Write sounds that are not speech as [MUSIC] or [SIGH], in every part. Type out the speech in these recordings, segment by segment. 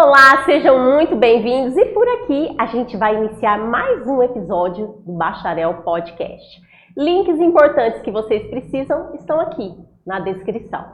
Olá, sejam muito bem-vindos e por aqui a gente vai iniciar mais um episódio do Bacharel Podcast. Links importantes que vocês precisam estão aqui na descrição.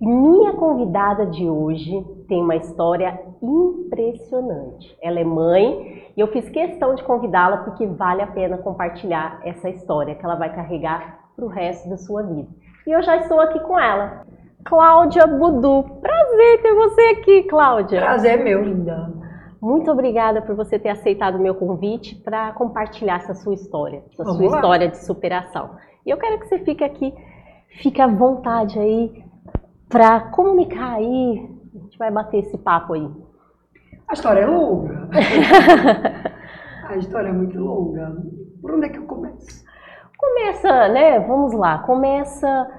Minha convidada de hoje tem uma história impressionante. Ela é mãe e eu fiz questão de convidá-la porque vale a pena compartilhar essa história que ela vai carregar para o resto da sua vida. E eu já estou aqui com ela. Cláudia Budu. Prazer ter você aqui, Cláudia. Prazer meu, linda. Muito obrigada por você ter aceitado o meu convite para compartilhar essa sua história, essa Vamos sua lá. história de superação. E eu quero que você fique aqui, fique à vontade aí para comunicar aí. A gente vai bater esse papo aí. A história é longa. [LAUGHS] a história é muito longa. Por onde é que eu começo? Começa, né? Vamos lá. Começa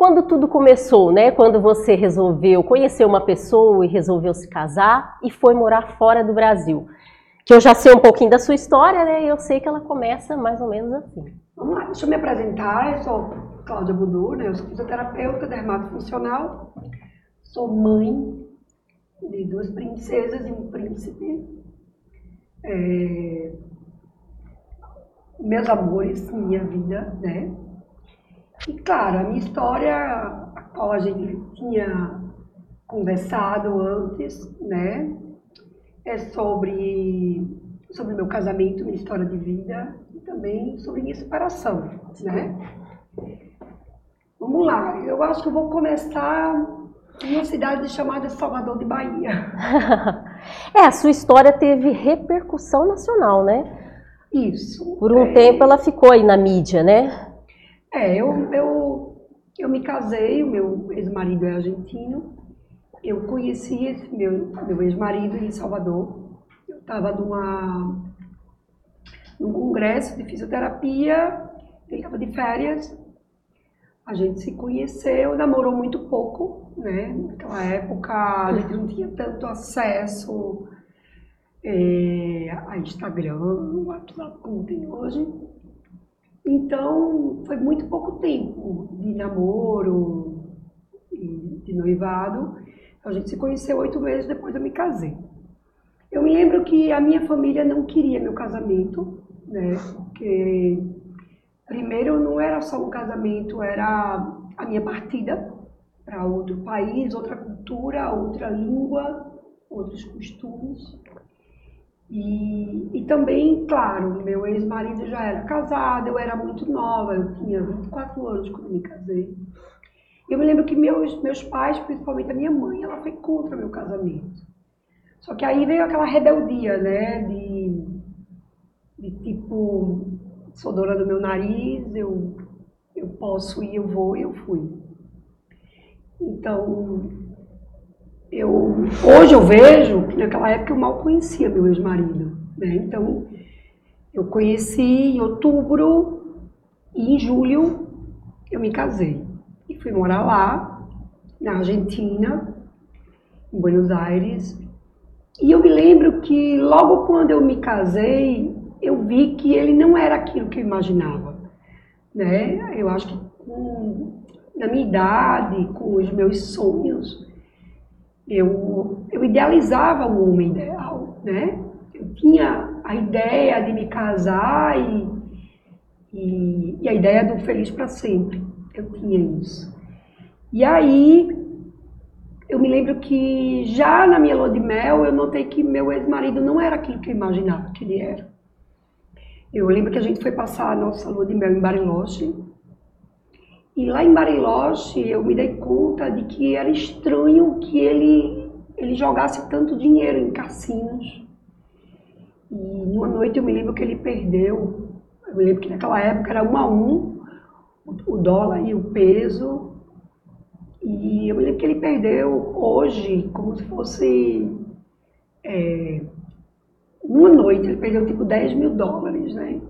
quando tudo começou, né? Quando você resolveu conhecer uma pessoa e resolveu se casar e foi morar fora do Brasil. Que eu já sei um pouquinho da sua história, né? E eu sei que ela começa mais ou menos assim. Vamos lá, deixa eu me apresentar. Eu sou Cláudia Budu, né? Eu sou fisioterapeuta, dermatofuncional. Sou mãe de duas princesas e um príncipe. É, Meus amores, minha vida, né? E claro, a minha história, a qual a gente tinha conversado antes, né? É sobre sobre meu casamento, minha história de vida e também sobre minha separação, né? Vamos lá, eu acho que eu vou começar em uma cidade chamada Salvador de Bahia. [LAUGHS] é, a sua história teve repercussão nacional, né? Isso. Por um é, tempo ela ficou aí na mídia, né? É, eu, eu, eu me casei, o meu ex-marido é argentino. Eu conheci esse meu, meu ex-marido em Salvador. Eu estava numa, num congresso de fisioterapia, ele estava de férias. A gente se conheceu, namorou muito pouco, né? Naquela época a gente não tinha tanto acesso é, a Instagram, WhatsApp como tem hoje. Então, foi muito pouco tempo de namoro e de noivado. A gente se conheceu oito meses depois eu me casei. Eu me lembro que a minha família não queria meu casamento, né? Porque, primeiro, não era só um casamento, era a minha partida para outro país, outra cultura, outra língua, outros costumes. E, e também, claro, meu ex-marido já era casado, eu era muito nova, eu tinha 24 anos quando me casei. Eu me lembro que meus, meus pais, principalmente a minha mãe, ela foi contra meu casamento. Só que aí veio aquela rebeldia, né, de, de tipo, sou dona do meu nariz, eu, eu posso ir, eu vou, eu fui. Então, eu hoje eu vejo que naquela época eu mal conhecia meu ex-marido, né? Então eu conheci em outubro e em julho eu me casei e fui morar lá na Argentina, em Buenos Aires. E eu me lembro que logo quando eu me casei, eu vi que ele não era aquilo que eu imaginava, né? Eu acho que com, na minha idade, com os meus sonhos, eu, eu idealizava o homem ideal, né? Eu tinha a ideia de me casar e, e, e a ideia do feliz para sempre. Eu tinha isso. E aí, eu me lembro que já na minha lua de mel, eu notei que meu ex-marido não era aquilo que eu imaginava que ele era. Eu lembro que a gente foi passar a nossa lua de mel em Bariloche. E lá em Bariloche eu me dei conta de que era estranho que ele, ele jogasse tanto dinheiro em cassinos. E numa noite eu me lembro que ele perdeu. Eu me lembro que naquela época era um a um o dólar e o peso. E eu me lembro que ele perdeu hoje como se fosse. É, numa noite ele perdeu tipo 10 mil dólares, né?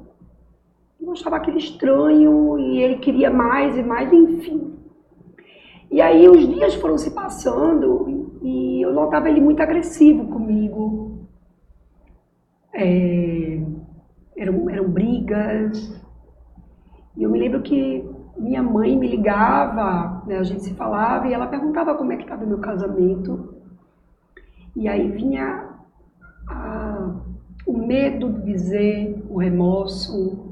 Eu achava aquilo estranho e ele queria mais e mais, enfim. E aí os dias foram se passando e eu notava ele muito agressivo comigo. É, eram, eram brigas. E eu me lembro que minha mãe me ligava, né, a gente se falava e ela perguntava como é que estava o meu casamento. E aí vinha a, o medo de dizer, o remorso,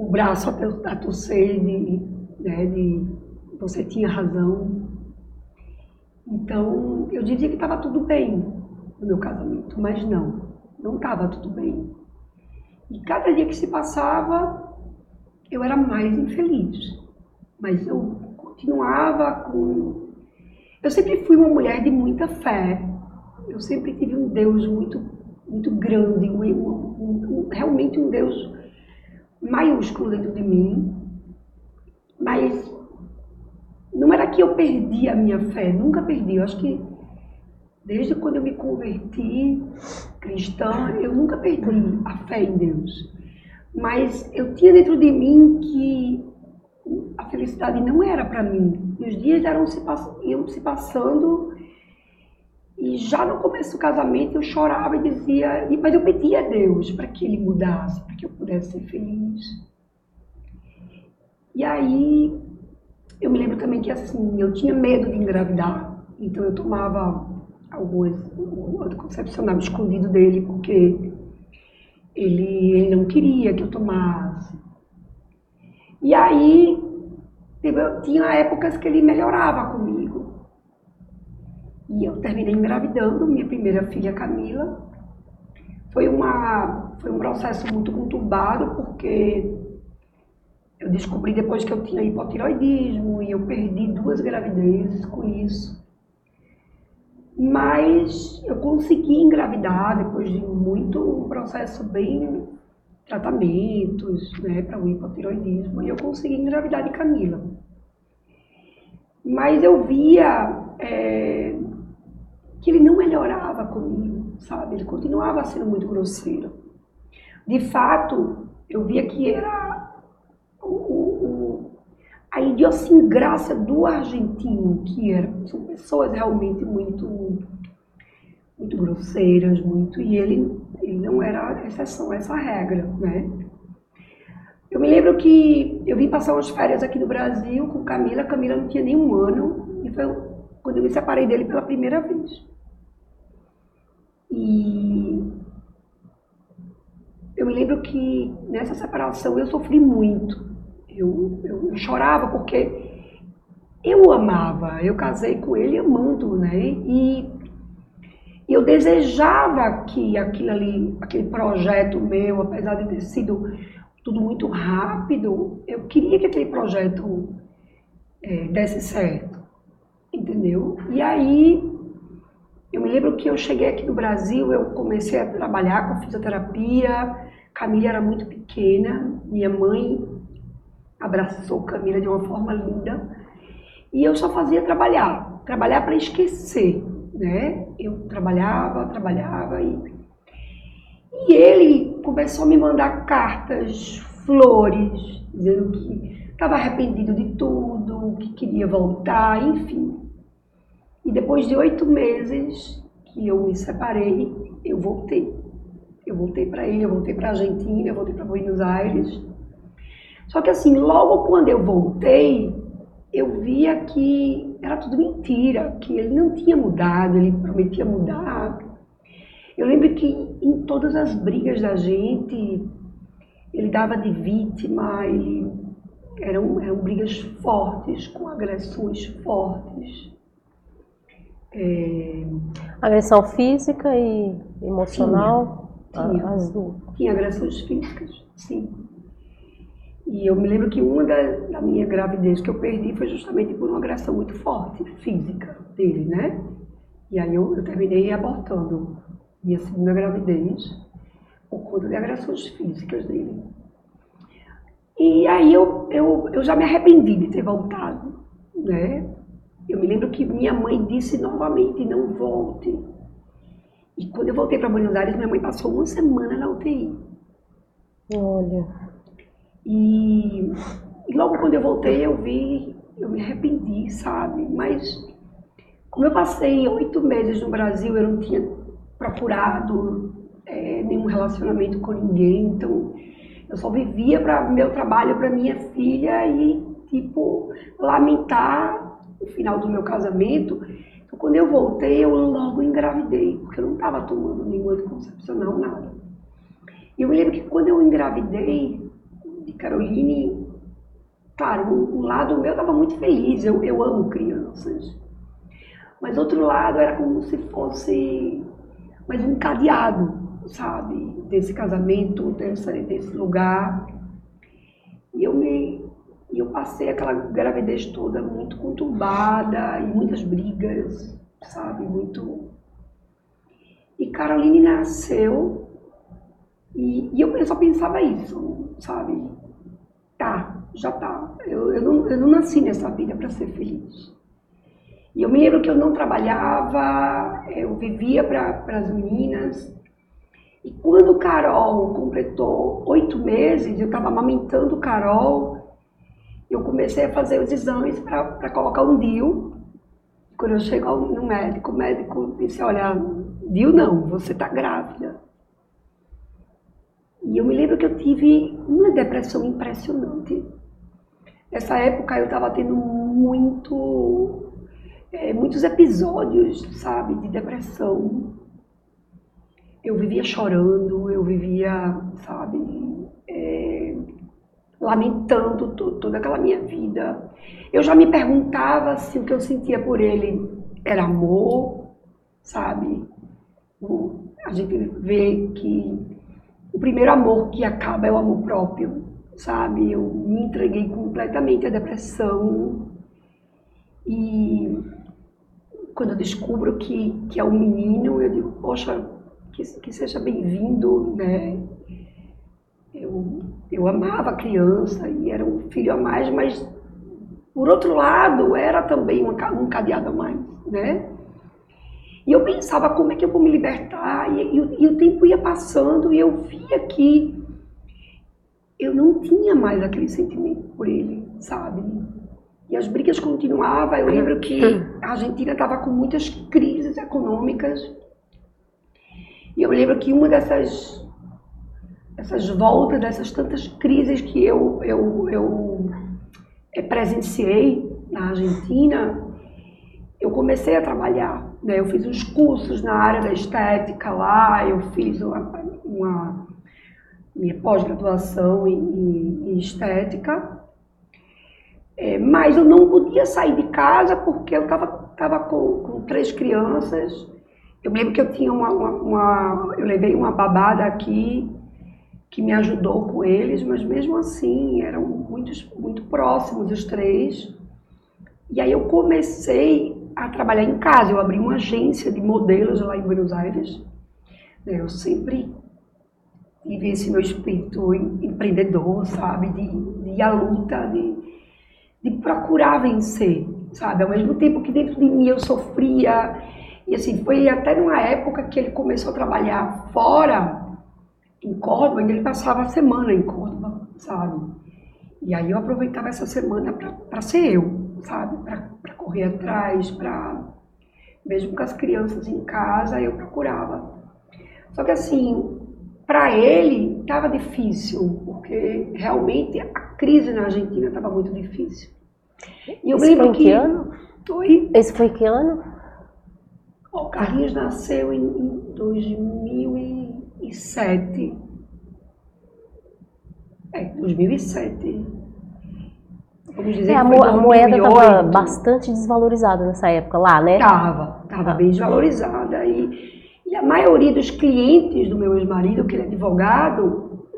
o braço a, torcer de, né, de você tinha razão. Então, eu diria que estava tudo bem no meu casamento, mas não, não estava tudo bem. E cada dia que se passava, eu era mais infeliz. Mas eu continuava com. Eu sempre fui uma mulher de muita fé. Eu sempre tive um Deus muito, muito grande, um, um, um, realmente um Deus maiúsculo dentro de mim. Mas não era que eu perdi a minha fé, nunca perdi. Eu acho que desde quando eu me converti cristã, eu nunca perdi a fé em Deus. Mas eu tinha dentro de mim que a felicidade não era para mim. E os dias eram se, iam se passando e já no começo do casamento eu chorava e dizia, mas eu pedia a Deus para que ele mudasse, para que eu pudesse ser feliz. E aí eu me lembro também que assim, eu tinha medo de engravidar, então eu tomava alguns anticoncepcional escondido dele, porque ele, ele não queria que eu tomasse. E aí, tinha épocas que ele melhorava comigo. E eu terminei engravidando minha primeira filha, Camila. Foi, uma, foi um processo muito conturbado, porque eu descobri depois que eu tinha hipotiroidismo e eu perdi duas gravidezes com isso. Mas eu consegui engravidar depois de muito um processo bem tratamentos, né, para o hipotiroidismo, e eu consegui engravidar de Camila. Mas eu via é, que ele não melhorava comigo, sabe? Ele continuava sendo muito grosseiro. De fato, eu via que era o, o, a idiosincrásia do argentino, que era, são pessoas realmente muito muito grosseiras, muito, e ele, ele não era exceção a essa regra, né? Eu me lembro que eu vim passar umas férias aqui no Brasil com Camila, Camila não tinha nem um ano, e foi quando eu me separei dele pela primeira vez. E eu me lembro que nessa separação eu sofri muito. Eu, eu, chorava porque eu o amava, eu casei com ele amando, né? E e eu desejava que aquilo ali, aquele projeto meu, apesar de ter sido tudo muito rápido, eu queria que aquele projeto é, desse certo, entendeu? E aí, eu me lembro que eu cheguei aqui no Brasil, eu comecei a trabalhar com fisioterapia, Camila era muito pequena, minha mãe abraçou Camila de uma forma linda, e eu só fazia trabalhar, trabalhar para esquecer, né? Eu trabalhava, trabalhava e, e ele começou a me mandar cartas, flores, dizendo que estava arrependido de tudo, que queria voltar, enfim. E depois de oito meses que eu me separei, eu voltei. Eu voltei para ele, eu voltei para a Argentina, eu voltei para Buenos Aires. Só que assim, logo quando eu voltei, eu via que era tudo mentira, que ele não tinha mudado, ele prometia mudar. Eu lembro que em todas as brigas da gente, ele dava de vítima, ele eram, eram brigas fortes, com agressões fortes. É... Agressão física e emocional? Tinha, tinha. As duas. Tinha agressões físicas, sim. E eu me lembro que uma da, da, minha gravidez que eu perdi foi justamente por uma agressão muito forte, física dele, né? E aí eu, eu terminei abortando minha segunda gravidez por conta de agressões físicas dele. E aí eu, eu, eu já me arrependi de ter voltado, né? Eu me lembro que minha mãe disse novamente, não volte. E quando eu voltei para Buenos Aires, minha mãe passou uma semana na UTI. Olha. E, e logo quando eu voltei, eu vi, eu me arrependi, sabe? Mas como eu passei oito meses no Brasil, eu não tinha procurado é, nenhum relacionamento com ninguém, então eu só vivia para meu trabalho, para minha filha e tipo lamentar o final do meu casamento. Então, quando eu voltei, eu logo engravidei, porque eu não estava tomando nenhum anticoncepcional, nada. E eu me lembro que quando eu engravidei de Caroline, claro, um, lado meu estava muito feliz, eu, eu amo crianças. Mas outro lado era como se fosse mais um cadeado, sabe, desse casamento, desse, desse lugar. E eu me e eu passei aquela gravidez toda muito conturbada e muitas brigas, sabe? Muito. E Caroline nasceu e, e eu, só pensava isso, sabe? Tá, já tá. Eu, eu, não, eu não nasci nessa vida para ser feliz. E eu me lembro que eu não trabalhava, eu vivia para as meninas. E quando Carol completou oito meses, eu estava amamentando Carol eu comecei a fazer os exames para colocar um DIU. Quando eu chego no médico, o médico disse, olha, DIU não, você está grávida. E eu me lembro que eu tive uma depressão impressionante. Nessa época eu estava tendo muito, é, muitos episódios, sabe, de depressão. Eu vivia chorando, eu vivia, sabe, é, lamentando toda aquela minha vida. Eu já me perguntava se o que eu sentia por ele era amor, sabe? A gente vê que o primeiro amor que acaba é o amor próprio, sabe? Eu me entreguei completamente à depressão e quando eu descubro que, que é um menino, eu digo, poxa, que, que seja bem-vindo, né? Eu, amava a criança e era um filho a mais, mas por outro lado era também um cadeado a mais, né? E eu pensava como é que eu vou me libertar e, e, e o tempo ia passando e eu via que eu não tinha mais aquele sentimento por ele, sabe? E as brigas continuavam. Eu lembro que a Argentina estava com muitas crises econômicas. E eu lembro que uma dessas essas voltas, dessas tantas crises que eu, eu, eu eh, presenciei na Argentina, eu comecei a trabalhar. Né? Eu fiz uns cursos na área da estética lá, eu fiz uma, uma minha pós-graduação em, em, estética, é, mas eu não podia sair de casa porque eu estava tava com, com três crianças. Eu lembro que eu tinha uma, uma, uma eu levei uma babada aqui que me ajudou com eles, mas mesmo assim eram muitos, muito próximos os três. E aí eu comecei a trabalhar em casa. Eu abri uma agência de modelos lá em Buenos Aires. Eu sempre tive esse meu espírito empreendedor, sabe? De, de a luta, de, de procurar vencer, sabe? Ao mesmo tempo que dentro de mim eu sofria. E assim, foi até numa época que ele começou a trabalhar fora em Córdoba, ele passava a semana em Córdoba, sabe? E aí eu aproveitava essa semana para ser eu, sabe? Para correr atrás, para. Mesmo com as crianças em casa, eu procurava. Só que assim, para ele estava difícil, porque realmente a crise na Argentina estava muito difícil. E eu Esse lembro foi que. que ano? Oi? Esse foi que ano? O Carlinhos nasceu em, em 2000 e 2007. É, 2007. Vamos dizer é, a, mo a moeda estava bastante desvalorizada nessa época lá, né? Estava, estava bem desvalorizada. E, e a maioria dos clientes do meu ex-marido, que ele é advogado,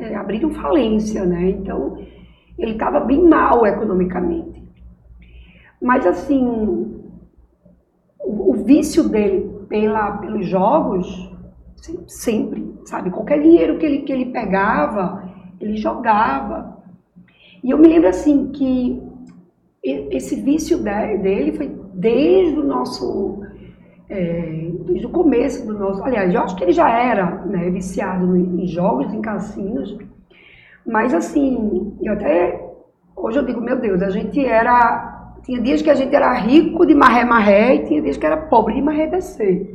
é, abriram falência, né? Então, ele estava bem mal economicamente. Mas, assim, o, o vício dele pela, pelos jogos Sempre, sabe? Qualquer dinheiro que ele, que ele pegava, ele jogava. E eu me lembro assim que esse vício dele foi desde o nosso. É, desde o começo do nosso. Aliás, eu acho que ele já era né, viciado em jogos, em cassinos. Mas assim, eu até. Hoje eu digo, meu Deus, a gente era. Tinha dias que a gente era rico de marré-marré e tinha dias que era pobre de marré-descer.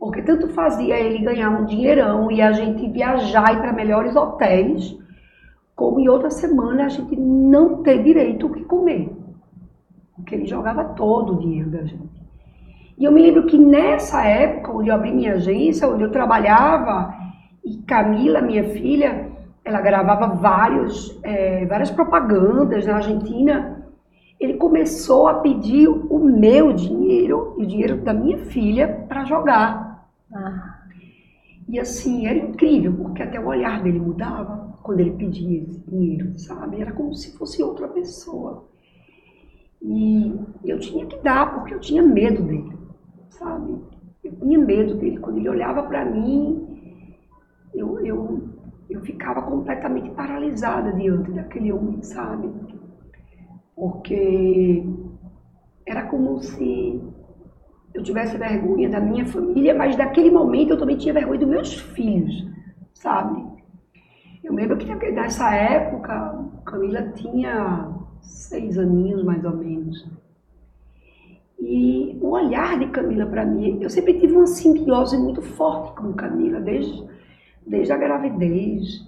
Porque tanto fazia ele ganhar um dinheirão e a gente viajar e para melhores hotéis, como em outra semana a gente não ter direito o que comer. Porque ele jogava todo o dinheiro da gente. E eu me lembro que nessa época, onde eu abri minha agência, onde eu trabalhava, e Camila, minha filha, ela gravava vários, é, várias propagandas na Argentina. Ele começou a pedir o meu dinheiro e o dinheiro da minha filha para jogar. Ah. E assim, era incrível, porque até o olhar dele mudava quando ele pedia esse dinheiro, sabe? Era como se fosse outra pessoa. E eu tinha que dar, porque eu tinha medo dele, sabe? Eu tinha medo dele. Quando ele olhava para mim, eu, eu eu ficava completamente paralisada diante daquele homem, sabe? Porque era como se eu tivesse vergonha da minha família, mas naquele momento eu também tinha vergonha dos meus filhos, sabe? Eu lembro que nessa época, Camila tinha seis aninhos mais ou menos. E o olhar de Camila para mim, eu sempre tive uma simbiose muito forte com Camila, desde desde a gravidez.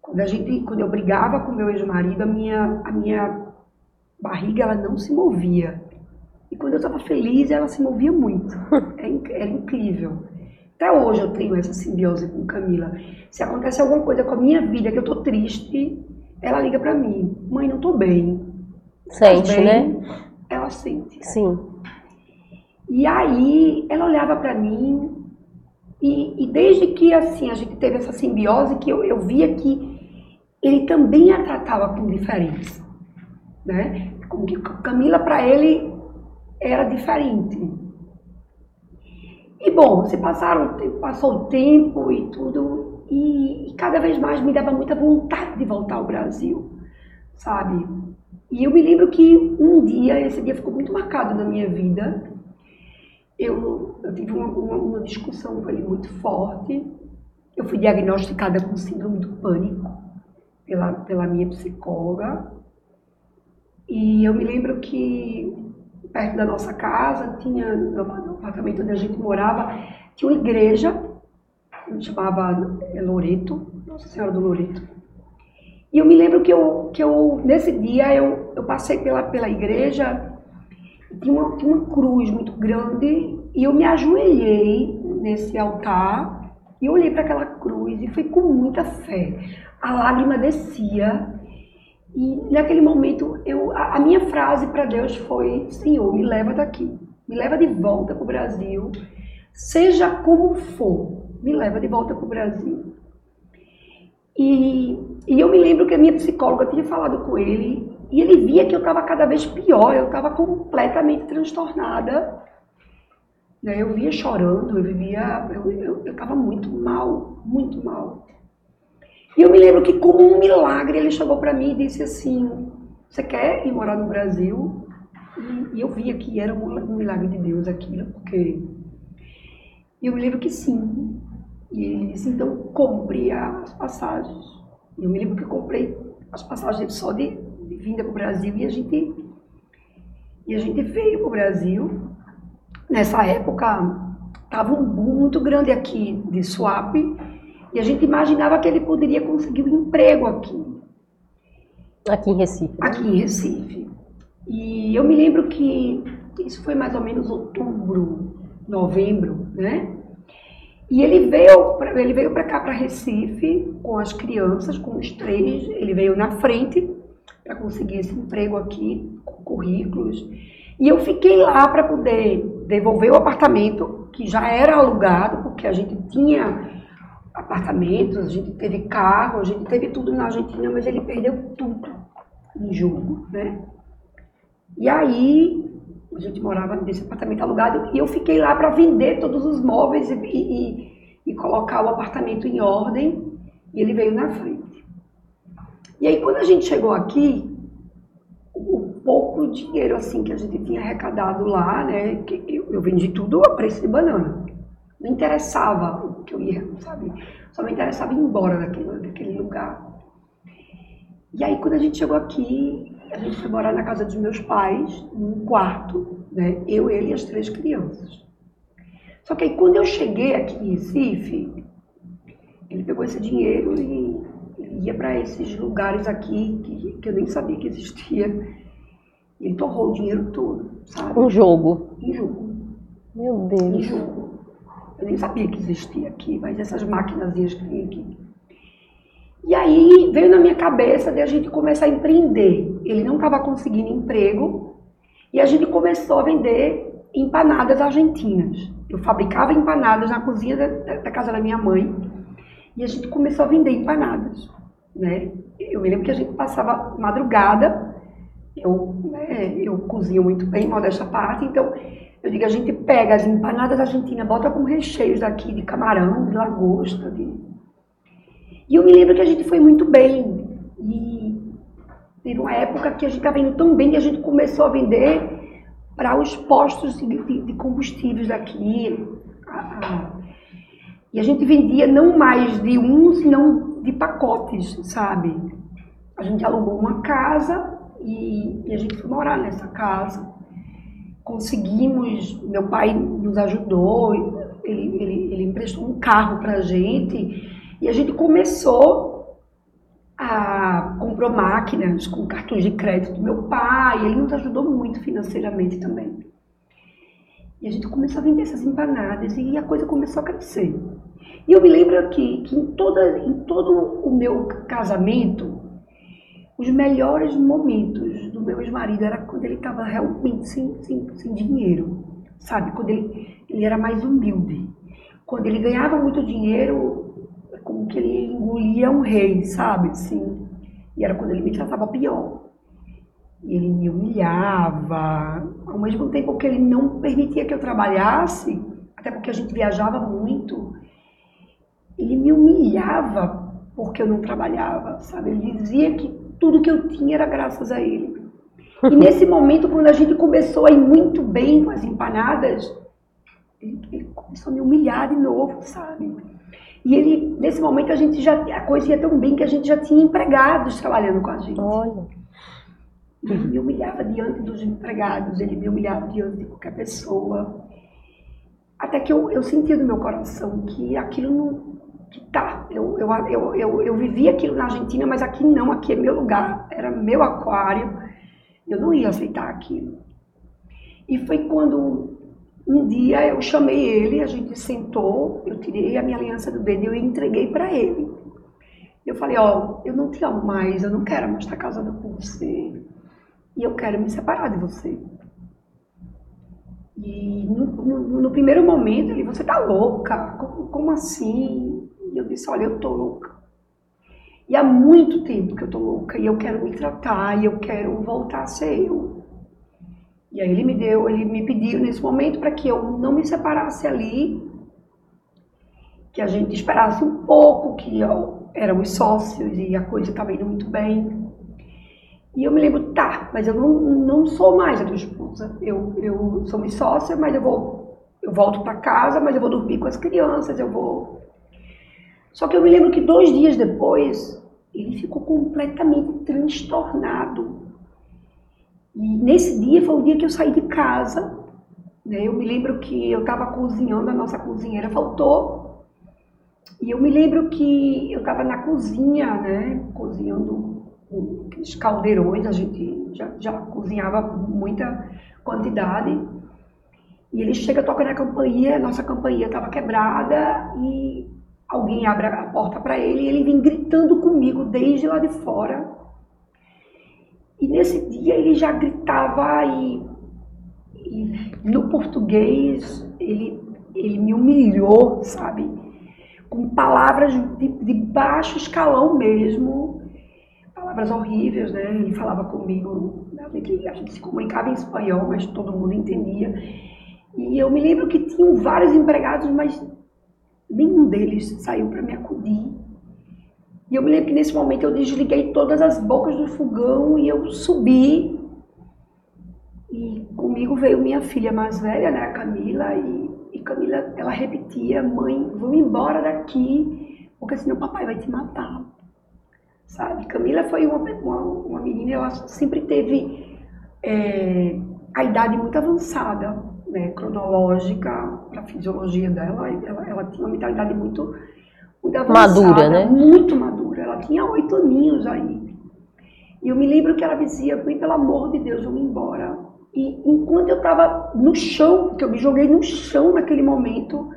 Quando, a gente, quando eu brigava com meu ex-marido, a minha, a minha barriga ela não se movia. E quando eu estava feliz, ela se movia muito. [LAUGHS] É era incrível. Até hoje eu tenho essa simbiose com Camila. Se acontece alguma coisa com a minha vida que eu tô triste, ela liga para mim: "Mãe, não tô bem". Sente, bem? né? Ela sente. Sim. E aí ela olhava para mim e, e, desde que assim a gente teve essa simbiose, que eu, eu via que ele também a tratava com diferença, né? Como que Camila para ele era diferente. E bom, se passaram, passou o tempo e tudo, e, e cada vez mais me dava muita vontade de voltar ao Brasil, sabe? E eu me lembro que um dia, esse dia ficou muito marcado na minha vida, eu, eu tive uma, uma, uma, discussão com ele muito forte. Eu fui diagnosticada com síndrome do pânico pela, pela minha psicóloga. E eu me lembro que perto da nossa casa, tinha, no apartamento onde a gente morava, tinha uma igreja, chamava é, Loreto, Nossa Senhora do Loreto. E eu me lembro que eu, que eu nesse dia, eu, eu passei pela, pela igreja tinha uma, tinha uma cruz muito grande e eu me ajoelhei nesse altar e olhei para aquela cruz e fui com muita fé. A lágrima descia e naquele momento eu, a, a minha frase para Deus foi: Senhor, me leva daqui, me leva de volta para o Brasil, seja como for, me leva de volta para o Brasil. E, e eu me lembro que a minha psicóloga tinha falado com ele e ele via que eu estava cada vez pior, eu estava completamente transtornada. Né? Eu via chorando, eu vivia, eu estava muito mal, muito mal. E eu me lembro que, como um milagre, ele chegou para mim e disse assim: Você quer ir morar no Brasil? E, e eu via que era um, um milagre de Deus aquilo, porque. E eu me lembro que sim. E ele disse: Então compre as passagens. E eu me lembro que comprei as passagens só de vinda para o Brasil e a gente e a gente veio para o Brasil. Nessa época estava um boom muito grande aqui de swap e a gente imaginava que ele poderia conseguir um emprego aqui. Aqui em Recife. Né? Aqui em Recife. E eu me lembro que isso foi mais ou menos outubro, novembro, né? E ele veio, pra, ele veio para cá, para Recife, com as crianças, com os três. Ele veio na frente para conseguir esse emprego aqui, com currículos. E eu fiquei lá para poder devolver o apartamento, que já era alugado, porque a gente tinha apartamentos, a gente teve carro, a gente teve tudo na Argentina, mas ele perdeu tudo em jogo, né? E aí a gente morava nesse apartamento alugado e eu fiquei lá para vender todos os móveis e, e, e, colocar o apartamento em ordem e ele veio na frente. E aí, quando a gente chegou aqui, o pouco dinheiro assim que a gente tinha arrecadado lá, né, que eu, eu vendi tudo a preço de banana. Não interessava o que eu ia, sabe? Só me interessava ir embora daquele, daquele lugar. E aí, quando a gente chegou aqui, a gente foi morar na casa dos meus pais, num quarto, né? Eu, ele e as três crianças. Só que aí, quando eu cheguei aqui em Recife, ele pegou esse dinheiro e ia para esses lugares aqui que, que eu nem sabia que existia. E ele torrou o dinheiro todo, sabe? Um jogo. Um jogo. Meu Deus. Julho. Eu nem sabia que existia aqui, mas essas máquinas que tem aqui. E aí veio na minha cabeça de a gente começar a empreender. Ele não estava conseguindo emprego e a gente começou a vender empanadas argentinas. Eu fabricava empanadas na cozinha da, da casa da minha mãe e a gente começou a vender empanadas. Né? Eu me lembro que a gente passava madrugada, eu, né, eu cozinho muito bem, modesta parte, então eu digo, a gente pega as empanadas argentinas, bota com recheios daqui de camarão, de lagosta, de... E eu me lembro que a gente foi muito bem. E teve uma época que a gente estava indo tão bem que a gente começou a vender para os postos de, de, combustíveis daqui. E a gente vendia não mais de um, senão de pacotes, sabe? A gente alugou uma casa e, e a gente foi morar nessa casa conseguimos, meu pai nos ajudou, ele, ele, ele emprestou um carro para a gente e a gente começou a comprou máquinas com cartões de crédito do meu pai, ele nos ajudou muito financeiramente também. E a gente começou a vender essas empanadas e a coisa começou a crescer. E eu me lembro aqui que em, toda, em todo o meu casamento, os melhores momentos do meu ex-marido era quando ele estava realmente sem, sem, sem dinheiro, sabe? Quando ele, ele era mais humilde. Quando ele ganhava muito dinheiro, é como que ele engolia um rei, sabe? Assim, e era quando ele me tratava pior. E ele me humilhava, ao mesmo tempo que ele não permitia que eu trabalhasse, até porque a gente viajava muito, ele me humilhava porque eu não trabalhava, sabe? Ele dizia que tudo que eu tinha era graças a ele. E nesse [LAUGHS] momento, quando a gente começou a ir muito bem com as empanadas, ele, ele começou a me humilhar de novo, sabe? E ele, nesse momento, a gente já a coisa ia tão bem que a gente já tinha empregados trabalhando com a gente. Olha. Ele me humilhava diante dos empregados, ele me humilhava diante de qualquer pessoa. Até que eu, eu sentia no meu coração que aquilo não, que tá, eu, eu, eu, eu, eu vivi aquilo na Argentina, mas aqui não, aqui é meu lugar, era meu aquário, eu não ia aceitar aquilo. E foi quando um dia eu chamei ele, a gente sentou, eu tirei a minha aliança do dedo e eu entreguei para ele. Eu falei, ó, eu não te amo mais, eu não quero mais estar casada com você. E eu quero me separar de você. E no, no, no primeiro momento ele, você tá louca? Como, como assim? Eu disse, olha, eu tô louca. E há muito tempo que eu tô louca e eu quero me tratar e eu quero voltar a ser eu. E aí ele me deu, ele me pediu nesse momento para que eu não me separasse ali, que a gente esperasse um pouco, que eu, éramos sócios e a coisa estava indo muito bem. E eu me lembro, tá, mas eu não, não sou mais a tua esposa. Eu, eu sou minha sócia, mas eu vou, eu volto para casa, mas eu vou dormir com as crianças, eu vou só que eu me lembro que dois dias depois, ele ficou completamente transtornado. E nesse dia foi o dia que eu saí de casa. Né? Eu me lembro que eu estava cozinhando, a nossa cozinheira faltou. E eu me lembro que eu estava na cozinha, né? Cozinhando os caldeirões, a gente já, já cozinhava muita quantidade. E ele chega, toca na campainha, nossa campainha estava quebrada e alguém abre a porta para ele e ele vem gritando comigo desde lá de fora. E nesse dia ele já gritava e, e no português ele, ele me humilhou, sabe? Com palavras de, de baixo escalão mesmo, palavras horríveis, né? Ele falava comigo, a gente, a gente se comunicava em espanhol, mas todo mundo entendia. E eu me lembro que tinham vários empregados, mas nenhum deles saiu para me acudir. E eu me lembro que nesse momento eu desliguei todas as bocas do fogão e eu subi. E comigo veio minha filha mais velha, né, a Camila, e, e Camila, ela repetia, mãe, vamos embora daqui, porque senão o papai vai te matar. Sabe? Camila foi uma, uma, uma menina, ela sempre teve é, a idade muito avançada né, cronológica para a fisiologia dela, ela, ela, tinha uma mentalidade muito, muito avançada, madura, né? Muito madura. Ela tinha oito aninhos aí. E eu me lembro que ela dizia, pelo amor de Deus, vamos embora. E enquanto eu estava no chão, porque eu me joguei no chão naquele momento,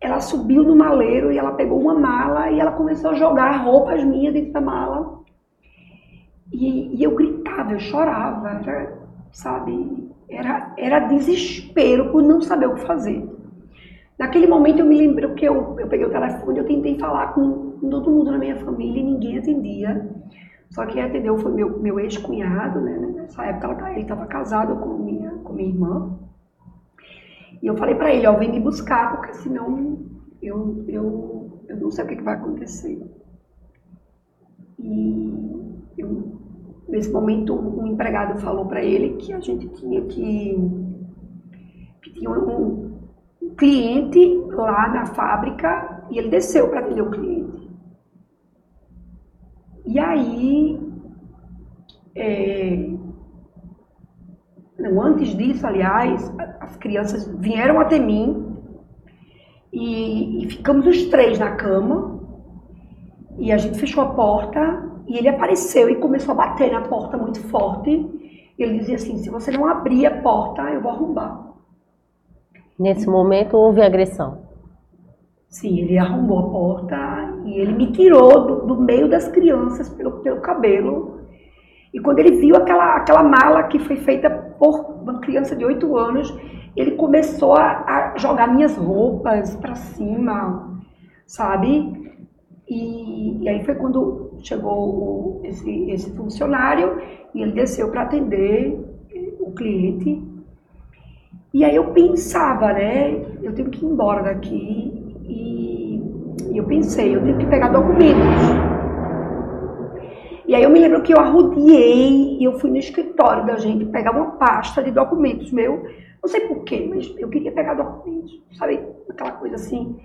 ela subiu no maleiro e ela pegou uma mala e ela começou a jogar roupas minhas dentro da mala. E, e eu gritava, eu chorava, era, sabe? Era, era desespero por não saber o que fazer. Naquele momento eu me lembro que eu, eu peguei o telefone, eu tentei falar com, todo mundo na minha família e ninguém atendia. Só que quem atendeu foi meu, meu ex-cunhado, né? Nessa época ele estava casado com minha, com minha irmã. E eu falei para ele, ó, vem me buscar, porque senão eu, eu, eu não sei o que, que vai acontecer. E eu, nesse momento, um empregado falou para ele que a gente tinha que. que tinha um, cliente lá na fábrica e ele desceu para atender o cliente. E aí, é, não, antes disso, aliás, as crianças vieram até mim e, e ficamos os três na cama e a gente fechou a porta e ele apareceu e começou a bater na porta muito forte. Ele dizia assim: se você não abrir a porta, eu vou arrombar. Nesse momento houve agressão. Sim, ele arrombou a porta e ele me tirou do, do meio das crianças pelo, pelo cabelo e quando ele viu aquela, aquela mala que foi feita por uma criança de 8 anos, ele começou a, a jogar minhas roupas para cima, sabe? E, e, aí foi quando chegou esse, esse funcionário e ele desceu para atender o cliente. E aí eu pensava, né? Eu tenho que ir embora daqui. E, e eu pensei, eu tenho que pegar documentos e aí eu me lembro que eu arrudiei e eu fui no escritório da gente pegar uma pasta de documentos meu. Não sei porquê, mas eu queria pegar documentos. Sabe, aquela coisa assim,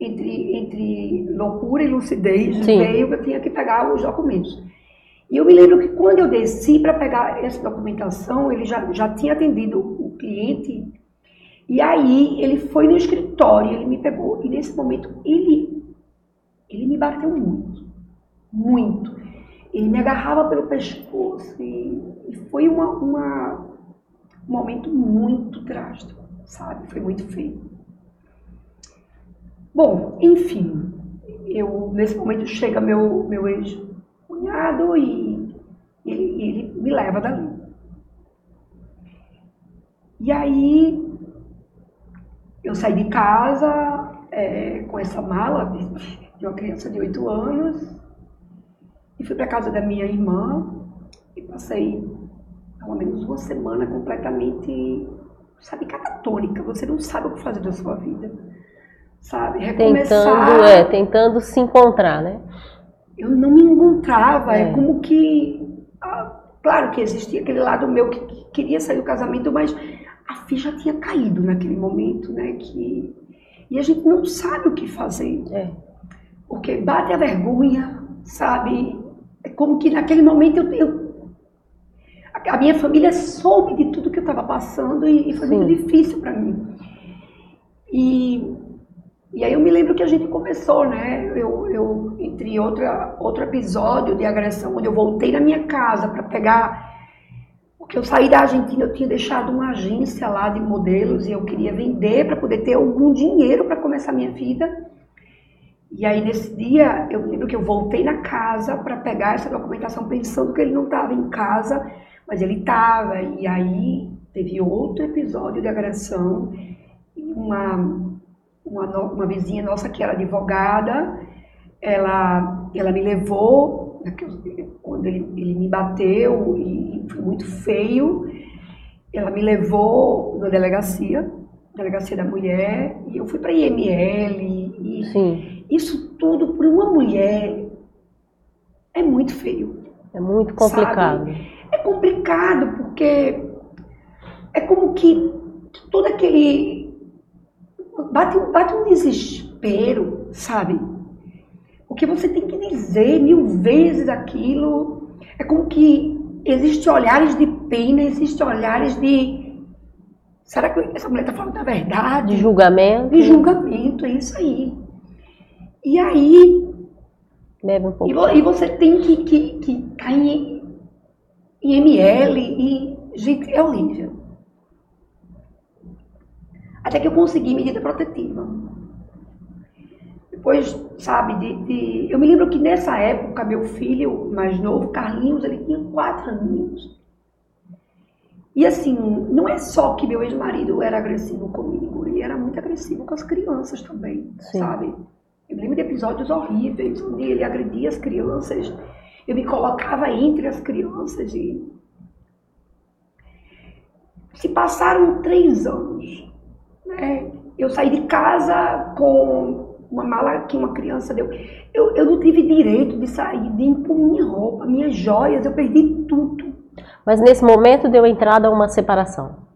entre, entre loucura e lucidez, Sim. meio eu tinha que pegar os documentos. E eu me lembro que quando eu desci para pegar essa documentação, ele já, já tinha atendido o cliente. E aí ele foi no escritório, ele me pegou. E nesse momento ele, ele me bateu muito. Muito. Ele me agarrava pelo pescoço e, e foi uma, uma, um momento muito drástico, sabe? Foi muito feio. Bom, enfim, eu nesse momento chega meu, meu ex-cunhado e ele, ele me leva dali. E aí eu saí de casa é, com essa mala de, de uma criança de 8 anos e fui para casa da minha irmã e passei pelo menos uma semana completamente, sabe, catatônica. Você não sabe o que fazer da sua vida. Sabe? Recomeçar. Tentando, é, tentando se encontrar, né? Eu não me encontrava. É, é como que. Ah, claro que existia aquele lado meu que, que queria sair do casamento, mas a ficha tinha caído naquele momento, né? Que, e a gente não sabe o que fazer. É. Porque bate a vergonha, sabe? É como que naquele momento eu, eu a minha família soube de tudo que eu estava passando e, e foi Sim. muito difícil para mim. E, e aí eu me lembro que a gente começou, né? Eu, eu entre outra, outro episódio de agressão, onde eu voltei na minha casa para pegar. Porque eu saí da Argentina, eu tinha deixado uma agência lá de modelos e eu queria vender para poder ter algum dinheiro para começar a minha vida. E aí, nesse dia, eu lembro que eu voltei na casa para pegar essa documentação, pensando que ele não estava em casa, mas ele estava. E aí, teve outro episódio de agressão. Uma, uma, uma vizinha nossa, que era advogada, ela, ela me levou, quando ele, ele me bateu, e foi muito feio, ela me levou na delegacia, delegacia da mulher, e eu fui para IML. E, Sim isso tudo para uma mulher é muito feio. É muito complicado. Sabe? É complicado porque é como que todo aquele. Bate, bate um desespero, sabe? Porque você tem que dizer mil vezes aquilo. É como que existem olhares de pena, existem olhares de. Será que essa mulher está falando a verdade? De julgamento. De julgamento, é isso aí. E aí. Bebe um pouco. E, e você tem que, que, que cair em, em ML e. Gente, é horrível. Até que eu consegui medida protetiva. Depois, sabe, de, de, eu me lembro que nessa época, meu filho mais novo, Carlinhos, ele tinha quatro aninhos. E assim, não é só que meu ex-marido era agressivo comigo, ele era muito agressivo com as crianças também, Sim. sabe? Eu me lembro de episódios horríveis, onde ele agredia as crianças, eu me colocava entre as crianças e. Se passaram três anos, né? Eu saí de casa com uma mala que uma criança deu. Eu, eu não tive direito de sair, de impor minha roupa, minhas joias, eu perdi tudo. Mas nesse momento deu entrada a uma separação?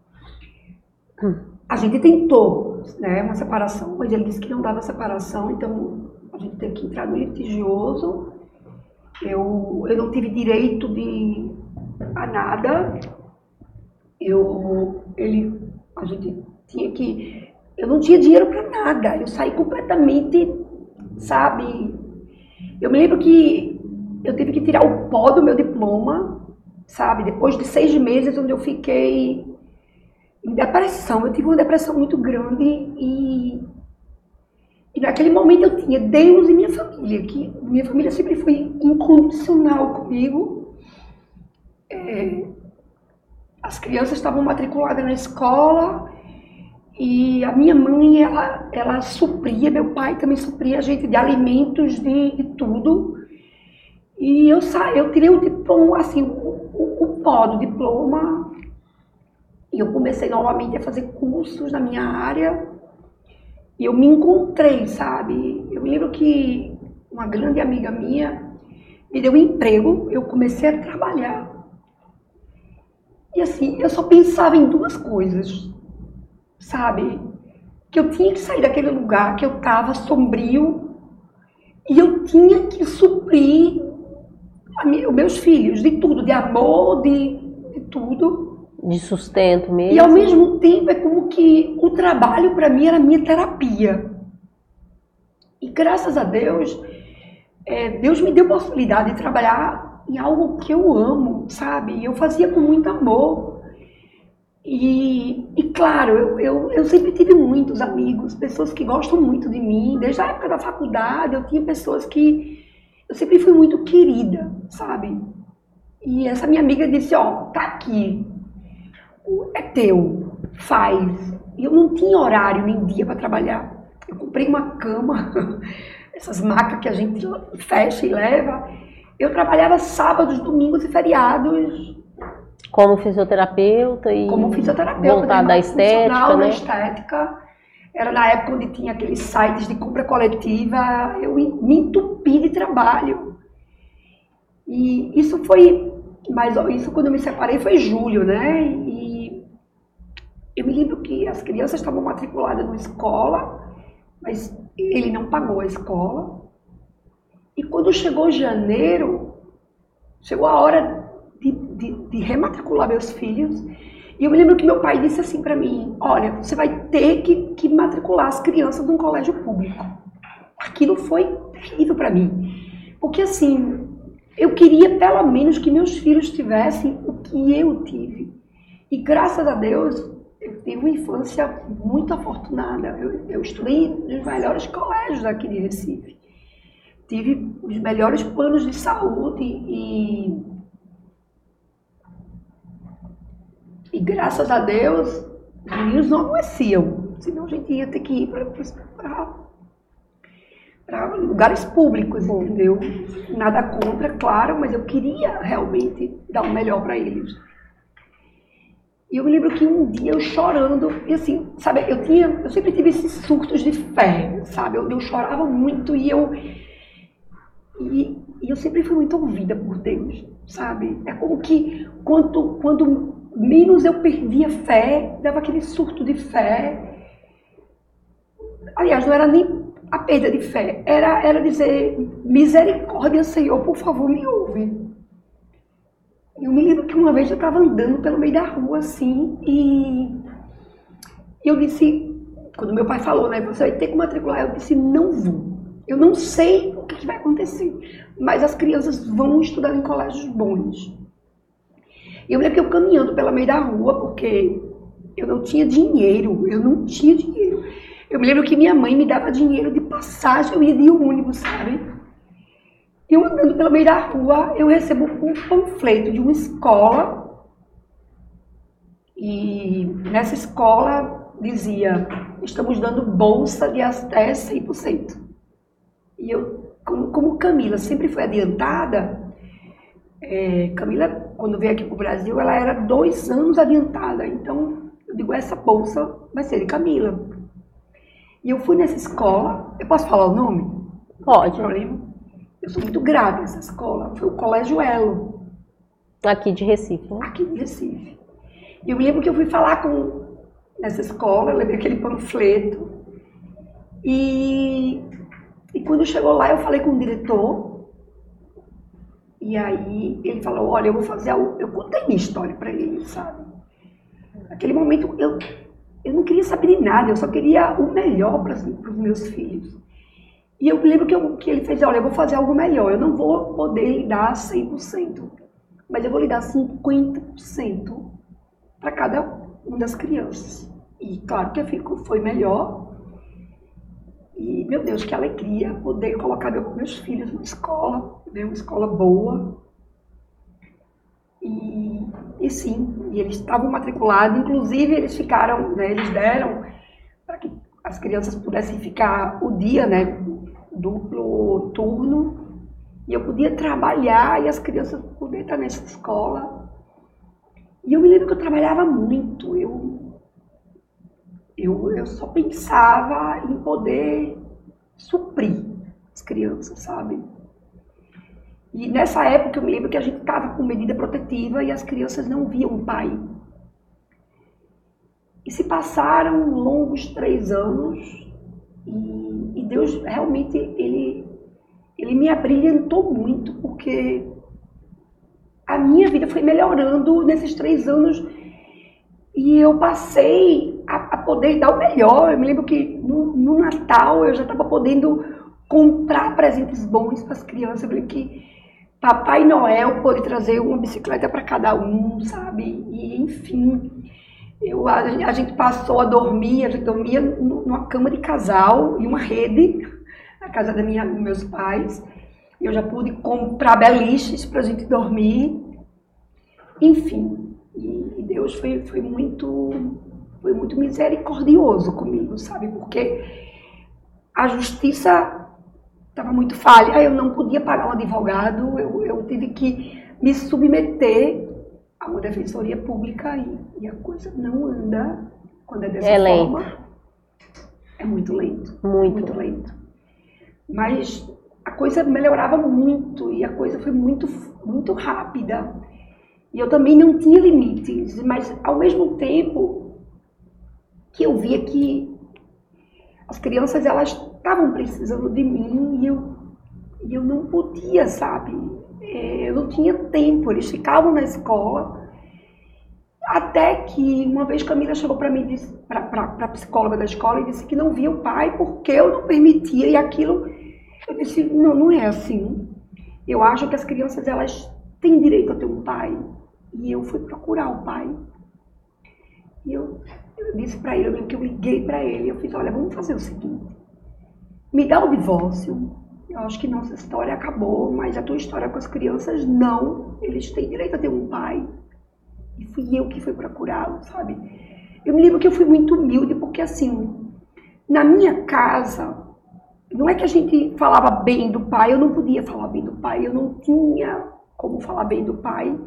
A gente tentou né, uma separação, mas ele disse que não dava separação, então a gente teve que entrar no litigioso. Eu, eu não tive direito de a nada. Eu, ele, a gente tinha que eu não tinha dinheiro para nada. Eu saí completamente, sabe? Eu me lembro que eu tive que tirar o pó do meu diploma, sabe? Depois de seis meses onde eu fiquei em depressão. Eu tive uma depressão muito grande e, e naquele momento eu tinha Deus e minha família, que minha família sempre foi incondicional comigo. É, as crianças estavam matriculadas na escola, e a minha mãe, ela, ela supria, meu pai também supria a gente de alimentos, de, de tudo. E eu, sa eu tirei o diploma, assim, o, o, o pó do diploma. E eu comecei novamente a fazer cursos na minha área. E eu me encontrei, sabe? Eu lembro que uma grande amiga minha me deu um emprego, eu comecei a trabalhar. E assim, eu só pensava em duas coisas sabe? Que eu tinha que sair daquele lugar que eu estava sombrio e eu tinha que suprir minha, os meus filhos de tudo, de amor, de, de tudo. De sustento mesmo. E ao mesmo tempo é como que o trabalho para mim era minha terapia. E graças a Deus, é, Deus me deu a possibilidade de trabalhar em algo que eu amo, sabe? Eu fazia com muito amor. E, e claro, eu, eu, eu, sempre tive muitos amigos, pessoas que gostam muito de mim. Desde a época da faculdade, eu tinha pessoas que eu sempre fui muito querida, sabe? E essa minha amiga disse: Ó, tá aqui, é teu, faz. E eu não tinha horário nem dia para trabalhar. Eu comprei uma cama, [LAUGHS] essas macas que a gente fecha e leva. Eu trabalhava sábados, domingos e feriados como fisioterapeuta e como fisioterapeuta voltada da estética, né? estética. Era na época onde tinha aqueles sites de compra coletiva, eu me entupi de trabalho. E isso foi, mas isso quando eu me separei foi julho, né? E eu me lembro que as crianças estavam matriculadas numa escola, mas ele não pagou a escola. E quando chegou janeiro, chegou a hora de, de, rematricular meus filhos. E eu me lembro que meu pai disse assim para mim: Olha, você vai ter que, que matricular as crianças num colégio público. Aquilo foi terrível para mim. Porque assim, eu queria pelo menos que meus filhos tivessem o que eu tive. E graças a Deus, eu tive uma infância muito afortunada. Eu, eu estudei nos melhores colégios aqui de Recife. Tive os melhores planos de saúde e E graças a Deus, os meninos não adoeciam. Senão a gente ia ter que ir para lugares públicos, entendeu? Nada contra, claro, mas eu queria realmente dar o melhor para eles. E eu me lembro que um dia eu chorando, e assim, sabe, eu tinha, eu sempre tive esses surtos de fé, sabe? Eu, eu chorava muito e eu e, e, eu sempre fui muito ouvida por Deus, sabe? É como que quando, quando menos eu perdia fé, dava aquele surto de fé. Aliás, não era nem a perda de fé, era, era dizer: misericórdia, Senhor, por favor, me ouve. Eu me lembro que uma vez eu estava andando pelo meio da rua assim e eu disse, quando meu pai falou, né, você vai ter que matricular, eu disse: não vou. Eu não sei o que, que vai acontecer, mas as crianças vão estudar em colégios bons. Eu lembro que eu caminhando pela meio da rua, porque eu não tinha dinheiro, eu não tinha dinheiro. Eu me lembro que minha mãe me dava dinheiro de passagem, eu ia de ônibus, sabe? Eu andando pela meio da rua, eu recebo um panfleto de uma escola. E nessa escola dizia, estamos dando bolsa de até 100%. E eu, como, como Camila sempre foi adiantada, é, Camila, quando veio aqui para o Brasil, ela era dois anos adiantada. Então, eu digo, essa bolsa vai ser de Camila. E eu fui nessa escola, eu posso falar o nome? Pode. Problema? Eu sou muito grata nessa escola. Foi o Colégio Elo. Aqui de Recife. Né? Aqui de Recife. E eu me lembro que eu fui falar com nessa escola, eu levei aquele panfleto. E, e quando chegou lá, eu falei com o diretor e aí ele falou, olha, eu vou fazer algo. Eu contei minha história para ele, sabe? Naquele momento eu, eu não queria saber de nada, eu só queria o melhor para os meus filhos. E eu lembro que, eu, que ele fez, olha, eu vou fazer algo melhor, eu não vou poder lhe dar 100%, mas eu vou lhe dar 50% para cada uma das crianças. E claro que fico, foi melhor. E, meu Deus, que alegria poder colocar meus filhos na escola, né, uma escola boa. E, e sim, e eles estavam matriculados, inclusive eles ficaram, né, eles deram para que as crianças pudessem ficar o dia, né, duplo turno, e eu podia trabalhar e as crianças podiam estar nessa escola. E eu me lembro que eu trabalhava muito, eu, eu, eu só pensava em poder suprir as crianças, sabe? E nessa época eu me lembro que a gente estava com medida protetiva e as crianças não viam o pai. E se passaram longos três anos e, e Deus realmente ele, ele me abrilhantou muito porque a minha vida foi melhorando nesses três anos e eu passei a, a poder dar o melhor. Eu me lembro que no, no Natal eu já estava podendo comprar presentes bons para as crianças. Eu lembro que Papai Noel pôde trazer uma bicicleta para cada um, sabe? E, enfim, eu, a, a, gente passou a dormir, a gente dormia numa cama de casal e uma rede na casa da minha, dos meus pais. Eu já pude comprar beliches para a gente dormir. Enfim, e Deus foi, foi muito foi muito misericordioso comigo, sabe? Porque a justiça estava muito falha, eu não podia pagar um advogado, eu, eu tive que me submeter a uma defensoria pública e, e a coisa não anda quando é dessa é forma. Lento. É muito lento. Muito. muito lento. Mas a coisa melhorava muito e a coisa foi muito, muito rápida. E eu também não tinha limites, mas ao mesmo tempo que eu via que as crianças elas estavam precisando de mim e eu, e eu não podia, sabe? É, eu não tinha tempo, eles ficavam na escola. Até que uma vez Camila chegou para mim, para a psicóloga da escola, e disse que não via o pai porque eu não permitia e aquilo. Eu disse: não, não é assim. Eu acho que as crianças elas têm direito a ter um pai. E eu fui procurar o pai. E eu, eu disse para ele, eu lembro que eu liguei para ele, eu fiz: olha, vamos fazer o seguinte me dá o divórcio. Eu acho que nossa história acabou, mas a tua história com as crianças, não. Eles têm direito a ter um pai. E fui eu que fui procurá-lo, sabe? Eu me lembro que eu fui muito humilde, porque assim, na minha casa, não é que a gente falava bem do pai, eu não podia falar bem do pai, eu não tinha como falar bem do pai,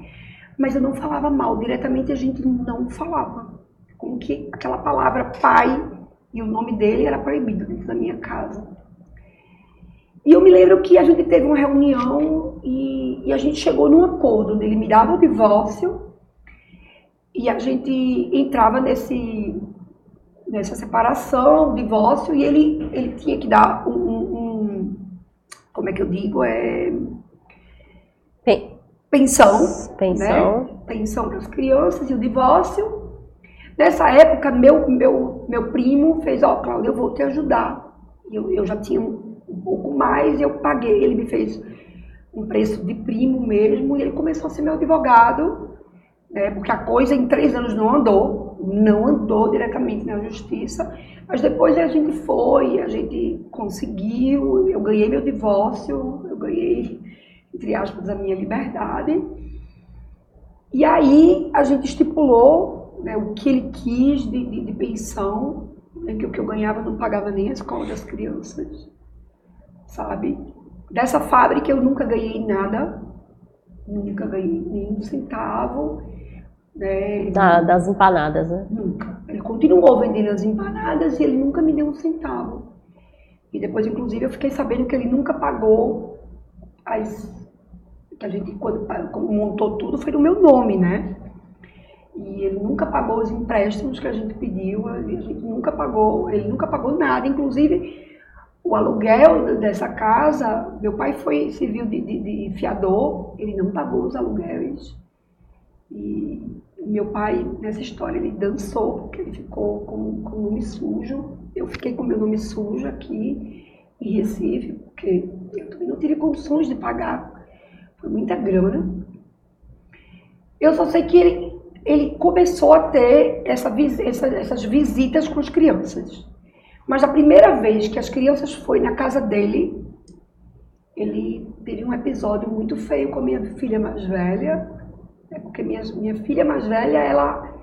mas eu não falava mal, diretamente a gente não falava. Como que aquela palavra pai e o nome dele era proibido dentro da minha casa. E eu me lembro que a gente teve uma reunião e, e a gente chegou num acordo onde ele me dava o divórcio e a gente entrava nesse, nessa separação, divórcio, e ele, ele tinha que dar um, um como é que eu digo, é... Pensão. Pensão. Né? Pensão para as crianças e o divórcio. Nessa época, meu, meu, meu primo fez, ó, oh, eu vou te ajudar. Eu, eu já tinha um pouco mais, eu paguei, ele me fez um preço de primo mesmo, e ele começou a ser meu advogado, né? porque a coisa em três anos não andou, não andou diretamente na justiça, mas depois a gente foi, a gente conseguiu, eu ganhei meu divórcio, eu ganhei, entre aspas, a minha liberdade. E aí a gente estipulou né, o que ele quis de, de, de pensão, né, que o que eu ganhava não pagava nem a escola das crianças, sabe? Dessa fábrica eu nunca ganhei nada, nunca ganhei nenhum centavo. Né? Da, das empanadas, né? Nunca. Ele continuou vendendo as empanadas e ele nunca me deu um centavo. E depois, inclusive, eu fiquei sabendo que ele nunca pagou as. que a gente, quando, quando montou tudo, foi no meu nome, né? E ele nunca pagou os empréstimos que a gente pediu, a gente nunca pagou, ele nunca pagou nada, inclusive o aluguel dessa casa, meu pai foi civil de, de, de fiador, ele não pagou os aluguéis. E meu pai, nessa história, ele dançou, porque ele ficou com, com o nome sujo. Eu fiquei com meu nome sujo aqui em Recife, porque eu também não tive condições de pagar. Foi muita grana. Eu só sei que ele, ele começou a ter essa, essa, essas visitas com as crianças. Mas a primeira vez que as crianças foi na casa dele, ele teve um episódio muito feio com a minha filha mais velha, né, porque minha, minha filha mais velha, ela.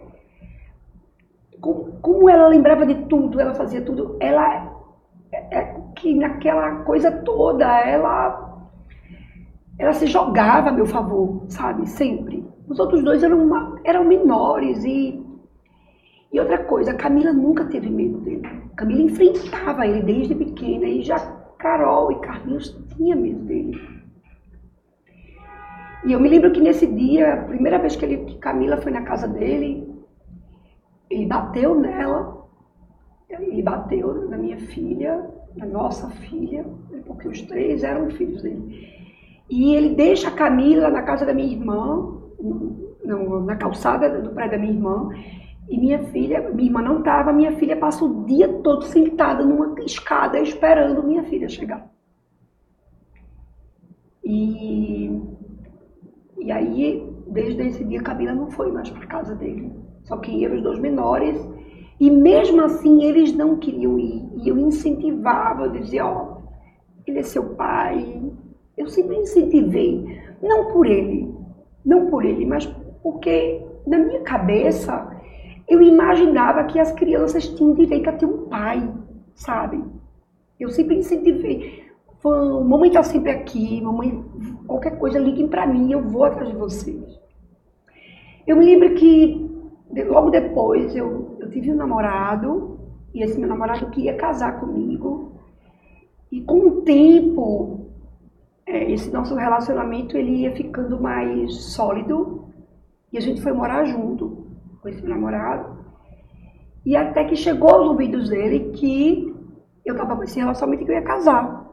Como, como ela lembrava de tudo, ela fazia tudo, ela. É, é, que naquela coisa toda, ela. Ela se jogava a meu favor, sabe? Sempre. Os outros dois eram, uma, eram menores e e outra coisa, a Camila nunca teve medo dele. Camila enfrentava ele desde pequena e já Carol e Carlinhos tinham medo dele. E eu me lembro que nesse dia, a primeira vez que, ele, que Camila foi na casa dele, ele bateu nela, ele bateu na minha filha, na nossa filha, porque os três eram filhos dele. E ele deixa a Camila na casa da minha irmã, na calçada do prédio da minha irmã, e minha filha, minha irmã não estava, minha filha passa o dia todo sentada numa escada esperando minha filha chegar. E, e aí, desde esse dia, Camila não foi mais para casa dele. Só que iam os dois menores. E mesmo assim, eles não queriam ir. E eu incentivava, eu dizia: Ó, oh, ele é seu pai. Eu sempre incentivei. Não por ele, não por ele, mas porque na minha cabeça eu imaginava que as crianças tinham direito a ter um pai, sabe? Eu sempre incentivei. Mamãe está sempre aqui, mamãe, qualquer coisa, liguem para mim, eu vou atrás de vocês. Eu me lembro que logo depois eu, eu tive um namorado, e esse meu namorado queria casar comigo. E com o tempo, é, esse nosso relacionamento ele ia ficando mais sólido e a gente foi morar junto com esse namorado. E até que chegou aos ouvidos dele que eu estava com esse relacionamento que eu ia casar.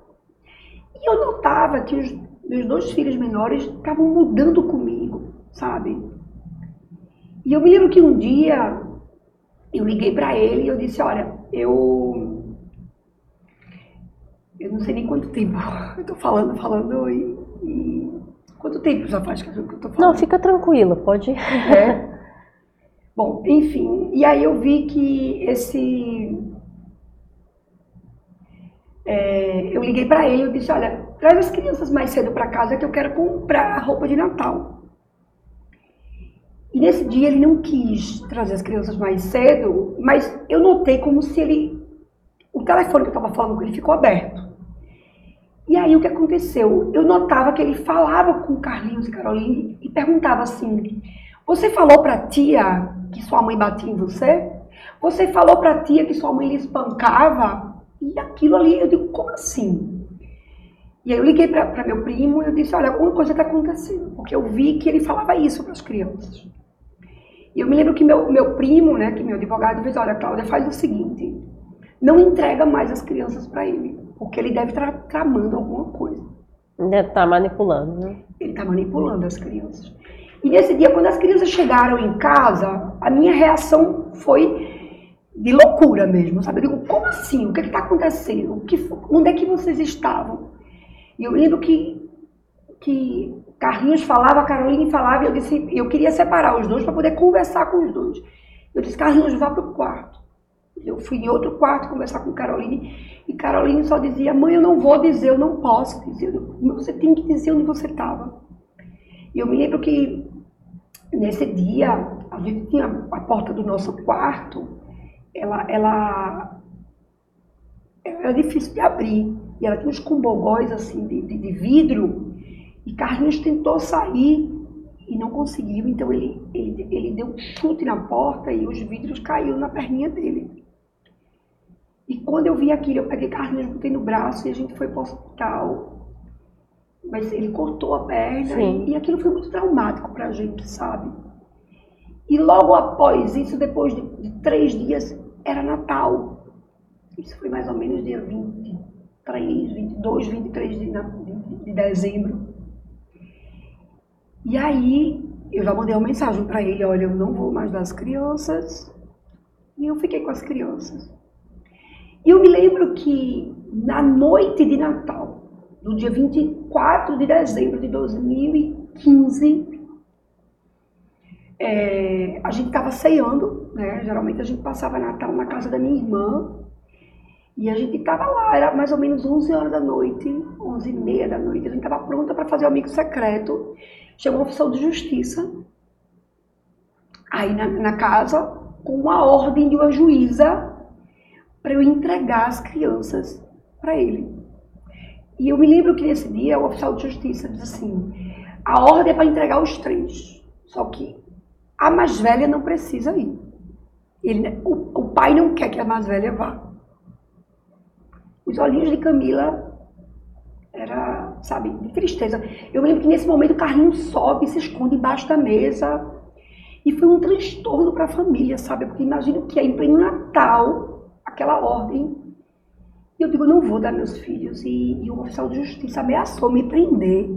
E eu notava que os meus dois filhos menores estavam mudando comigo, sabe? E eu me lembro que um dia eu liguei para ele e eu disse, olha, eu eu não sei nem quanto tempo [LAUGHS] eu tô falando, falando e, e... quanto tempo já faz que eu tô falando? Não, fica tranquilo, pode. É. Bom, enfim, e aí eu vi que esse. É, eu liguei para ele e disse: Olha, traz as crianças mais cedo para casa que eu quero comprar roupa de Natal. E nesse dia ele não quis trazer as crianças mais cedo, mas eu notei como se ele. O telefone que eu estava falando com ele ficou aberto. E aí o que aconteceu? Eu notava que ele falava com Carlinhos e Caroline e perguntava assim: Você falou para tia que sua mãe batia em você? Você falou para tia que sua mãe lhe espancava? E aquilo ali, eu digo, como assim? E aí eu liguei para meu primo e eu disse, olha, alguma coisa está acontecendo, porque eu vi que ele falava isso para as crianças. E eu me lembro que meu, meu primo, né, que meu advogado, disse, olha, Cláudia, faz o seguinte, não entrega mais as crianças para ele, porque ele deve estar tramando alguma coisa. Deve estar manipulando, né? Ele está manipulando as crianças. E nesse dia, quando as crianças chegaram em casa, a minha reação foi de loucura mesmo, sabe? Eu digo, como assim? O que é está acontecendo? Que, onde é que vocês estavam? E eu lembro que que Carlinhos falava, Caroline falava, e eu disse, eu queria separar os dois para poder conversar com os dois. Eu disse, Carlinhos, vá para o quarto. Eu fui em outro quarto conversar com Caroline, e Caroline só dizia, mãe, eu não vou dizer, eu não posso dizer, você tem que dizer onde você estava. E eu me lembro que nesse dia, a gente tinha a porta do nosso quarto, ela, ela, era difícil de abrir, e ela tinha uns cumbogóis assim de, de, de vidro, e Carlinhos tentou sair e não conseguiu, então ele, ele, ele deu um chute na porta e os vidros caíram na perninha dele. E quando eu vi aquilo, eu peguei Carlinhos, botei no braço e a gente foi para o hospital. Mas ele cortou a perna e, e, aquilo foi muito traumático para a gente, sabe? E logo após isso, depois de, de, três dias, era Natal. Isso foi mais ou menos dia 23, 22, 23 de, de, de dezembro. E aí eu já mandei uma mensagem para ele, olha, eu não vou mais dar as crianças. E eu fiquei com as crianças. E eu me lembro que na noite de Natal, no dia 24 de dezembro de 2015, é, a gente estava ceando, né? Geralmente a gente passava Natal na casa da minha irmã. E a gente estava lá, era mais ou menos 11 horas da noite, 11 e meia da noite. A gente estava pronta para fazer o amigo secreto. Chegou um oficial de justiça aí na, na casa com uma ordem de uma juíza para eu entregar as crianças para ele. E eu me lembro que nesse dia o oficial de justiça disse assim: a ordem é para entregar os três, só que a mais velha não precisa ir. Ele, o, o pai não quer que a mais velha vá. Os olhinhos de Camila era, sabe, de tristeza. Eu me lembro que nesse momento o Carlinhos sobe se esconde embaixo da mesa. E foi um transtorno para a família, sabe? Porque imagino que é em pleno Natal, aquela ordem. E eu digo, não vou dar meus filhos. E, e o oficial de justiça ameaçou me prender.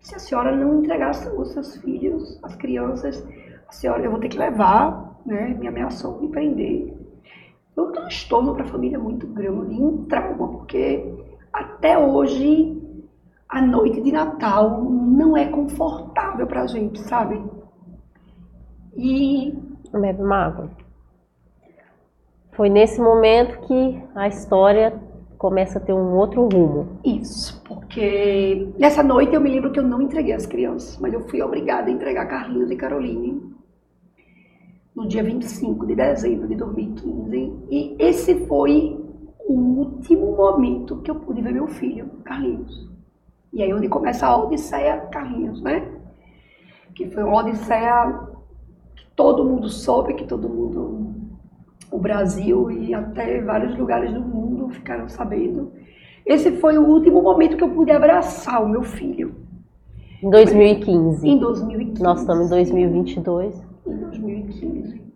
Se a senhora não entregar os seus filhos, as crianças, a senhora, eu vou ter que levar, né? Me ameaçou me prender. Foi um transtorno para a família muito grande, um trauma, porque até hoje, a noite de Natal não é confortável pra gente, sabe? E. Bebe uma. Foi nesse momento que a história começa a ter um outro rumo. Isso, porque nessa noite eu me lembro que eu não entreguei as crianças, mas eu fui obrigada a entregar Carlinhos e Caroline no dia 25 de dezembro de 2015. E esse foi o último momento que eu pude ver meu filho, Carlinhos. E aí onde começa a Odisseia Carlinhos, né? Que foi uma Odisseia que todo mundo soube, que todo mundo, o Brasil e até vários lugares do mundo ficaram sabendo. Esse foi o último momento que eu pude abraçar o meu filho. Em 2015. Em 2015. Nós estamos em 2022. Em 2015.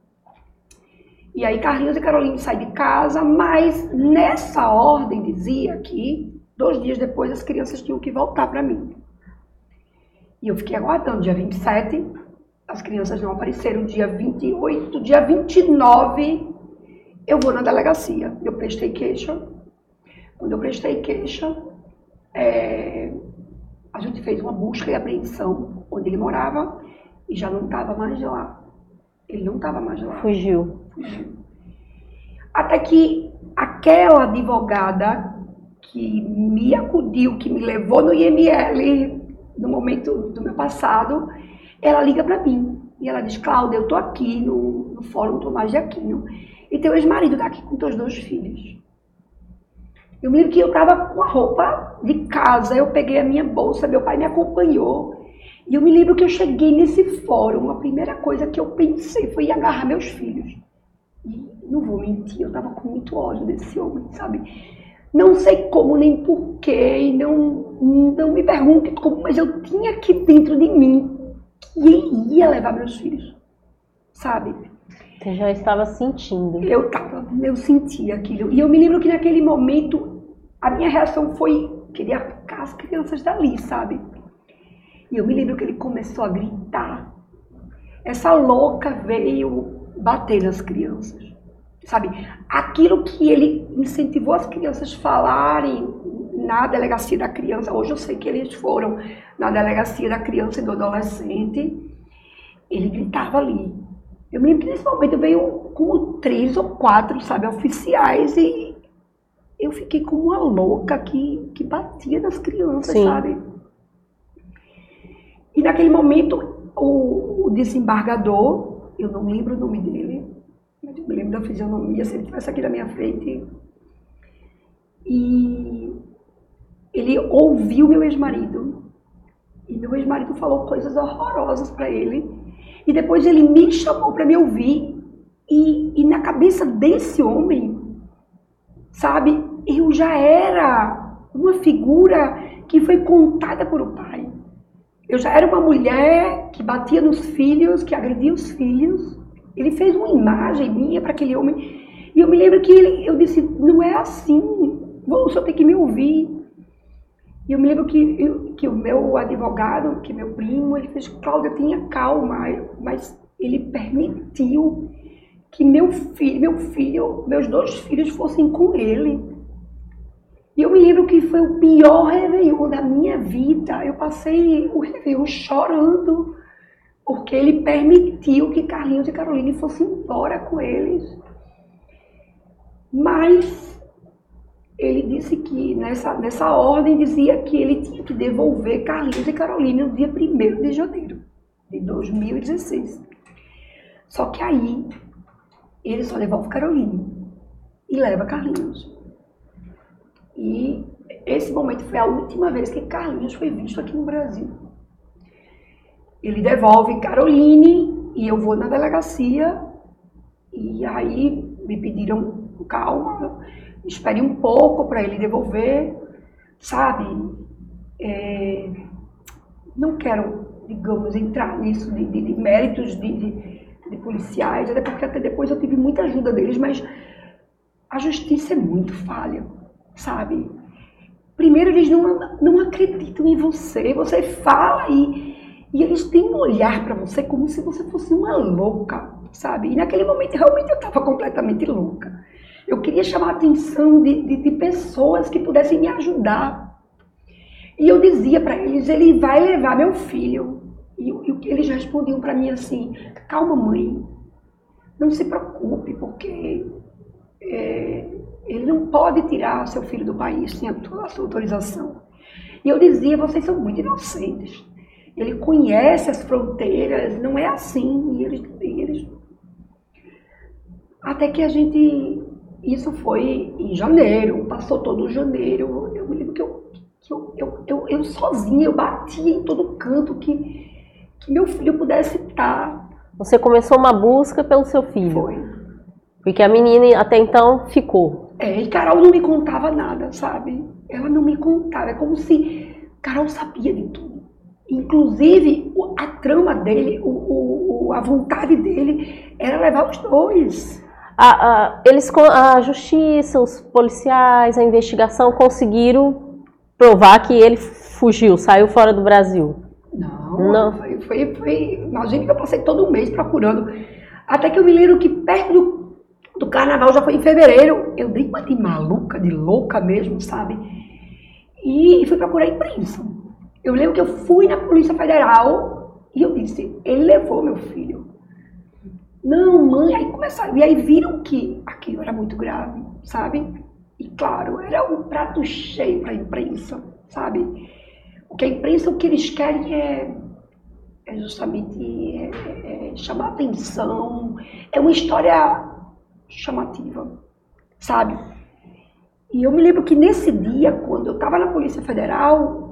E aí Carlinhos e Carolina saem de casa, mas nessa ordem dizia que dois dias depois as crianças tinham que voltar para mim. E eu fiquei aguardando, dia 27, as crianças não apareceram, dia 28, dia 29, eu vou na delegacia. Eu prestei queixa. Quando eu prestei queixa, é, a gente fez uma busca e apreensão onde ele morava e já não estava mais lá. Ele não estava mais lá. Fugiu. Fugiu. Até que aquela advogada que me acudiu, que me levou no IML no momento do meu passado, ela liga para mim. E ela diz, Cláudia, eu tô aqui no, no Fórum Tomás de Aquino. E teu ex-marido tá aqui com teus dois filhos. Eu me lembro que eu estava com a roupa de casa, eu peguei a minha bolsa, meu pai me acompanhou. E eu me lembro que eu cheguei nesse fórum, a primeira coisa que eu pensei foi agarrar meus filhos. E não vou mentir, eu estava com muito ódio desse homem, sabe? Não sei como nem porquê, não, não me pergunte como, mas eu tinha aqui dentro de mim que ia levar meus filhos, sabe? Você já estava sentindo. Eu estava, eu sentia aquilo. E eu me lembro que naquele momento a minha reação foi querer arrancar as crianças dali, sabe? E eu me lembro que ele começou a gritar. Essa louca veio bater nas crianças. Sabe? Aquilo que ele incentivou as crianças a falarem na delegacia da criança, hoje eu sei que eles foram na delegacia da criança e do adolescente, ele gritava ali. Eu me lembro que nesse momento veio como três ou quatro, sabe, oficiais e eu fiquei como uma louca que, que batia nas crianças, Sim. sabe? E naquele momento, o, o desembargador, eu não lembro o nome dele, mas eu me lembro da fisionomia, se ele estivesse aqui na minha frente, e ele ouviu meu ex-marido. E meu ex-marido falou coisas horrorosas para ele. E depois ele me chamou para me ouvir. E, e na cabeça desse homem, sabe, eu já era uma figura que foi contada por o pai. Eu já era uma mulher que batia nos filhos, que agredia os filhos. Ele fez uma imagem minha para aquele homem. E eu me lembro que ele, eu disse: não é assim. O senhor tem que me ouvir. E eu me lembro que, eu, que o meu advogado, que meu primo, ele fez, Cláudia, tenha calma, mas ele permitiu que meu filho, meu filho, meus dois filhos fossem com ele. E eu me lembro que foi o pior Réveillon da minha vida. Eu passei o Réveillon chorando, porque ele permitiu que Carlinhos e Caroline fossem embora com eles. Mas ele disse que nessa, nessa ordem dizia que ele tinha que devolver Carlinhos e Carolina no dia 1 de janeiro de 2016. Só que aí ele só devolve Carolina e leva Carlinhos. E esse momento foi a última vez que Carlinhos foi visto aqui no Brasil. Ele devolve Caroline e eu vou na delegacia e aí me pediram calma espere um pouco para ele devolver, sabe? É, não quero, digamos, entrar nisso de, de, de méritos de, de, policiais, até porque até depois eu tive muita ajuda deles, mas a justiça é muito falha, sabe? Primeiro, eles não, não acreditam em você, você fala e, e eles têm um olhar para você como se você fosse uma louca, sabe? E naquele momento realmente eu estava completamente louca. Eu queria chamar a atenção de, de, de pessoas que pudessem me ajudar. E eu dizia para eles: ele vai levar meu filho. E, e eles respondiam para mim assim: calma, mãe, não se preocupe, porque é, ele não pode tirar seu filho do país sem a, a sua autorização. E eu dizia: vocês são muito inocentes. Ele conhece as fronteiras, não é assim. E eles, e eles... Até que a gente isso foi em janeiro, passou todo janeiro. Eu me lembro que eu, que eu, eu, eu, eu sozinha, eu batia em todo canto que, que meu filho pudesse estar. Você começou uma busca pelo seu filho? Foi. Porque a menina até então ficou. É, e Carol não me contava nada, sabe? Ela não me contava. É como se Carol sabia de tudo. Inclusive, a trama dele, o, o, a vontade dele era levar os dois a, a, eles, a justiça, os policiais, a investigação conseguiram provar que ele fugiu, saiu fora do Brasil. Não, não. Foi, foi, foi, imagina que eu passei todo um mês procurando. Até que eu me lembro que perto do, do carnaval, já foi em fevereiro, eu dei uma de maluca, de louca mesmo, sabe? E fui procurar imprensa. Eu lembro que eu fui na Polícia Federal e eu disse, ele levou meu filho. Não, mãe, aí começaram. E aí viram que aquilo era muito grave, sabe? E claro, era um prato cheio para a imprensa, sabe? O que a imprensa, o que eles querem é, é justamente é, é, é chamar atenção. É uma história chamativa, sabe? E eu me lembro que nesse dia, quando eu estava na Polícia Federal,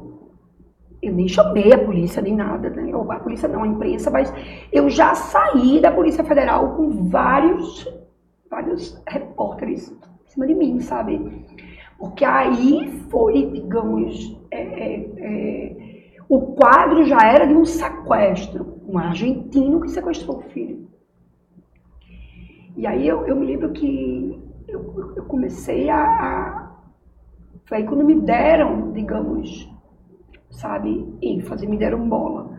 eu nem chamei a polícia nem nada, né? Ou a polícia não, a imprensa, mas eu já saí da Polícia Federal com vários, vários repórteres em cima de mim, sabe? Porque aí foi, digamos, é, é, é, o quadro já era de um sequestro, um argentino que sequestrou o filho. E aí eu, eu me lembro que eu, eu comecei a, a. Foi aí quando me deram, digamos, sabe, ênfase, me deram bola.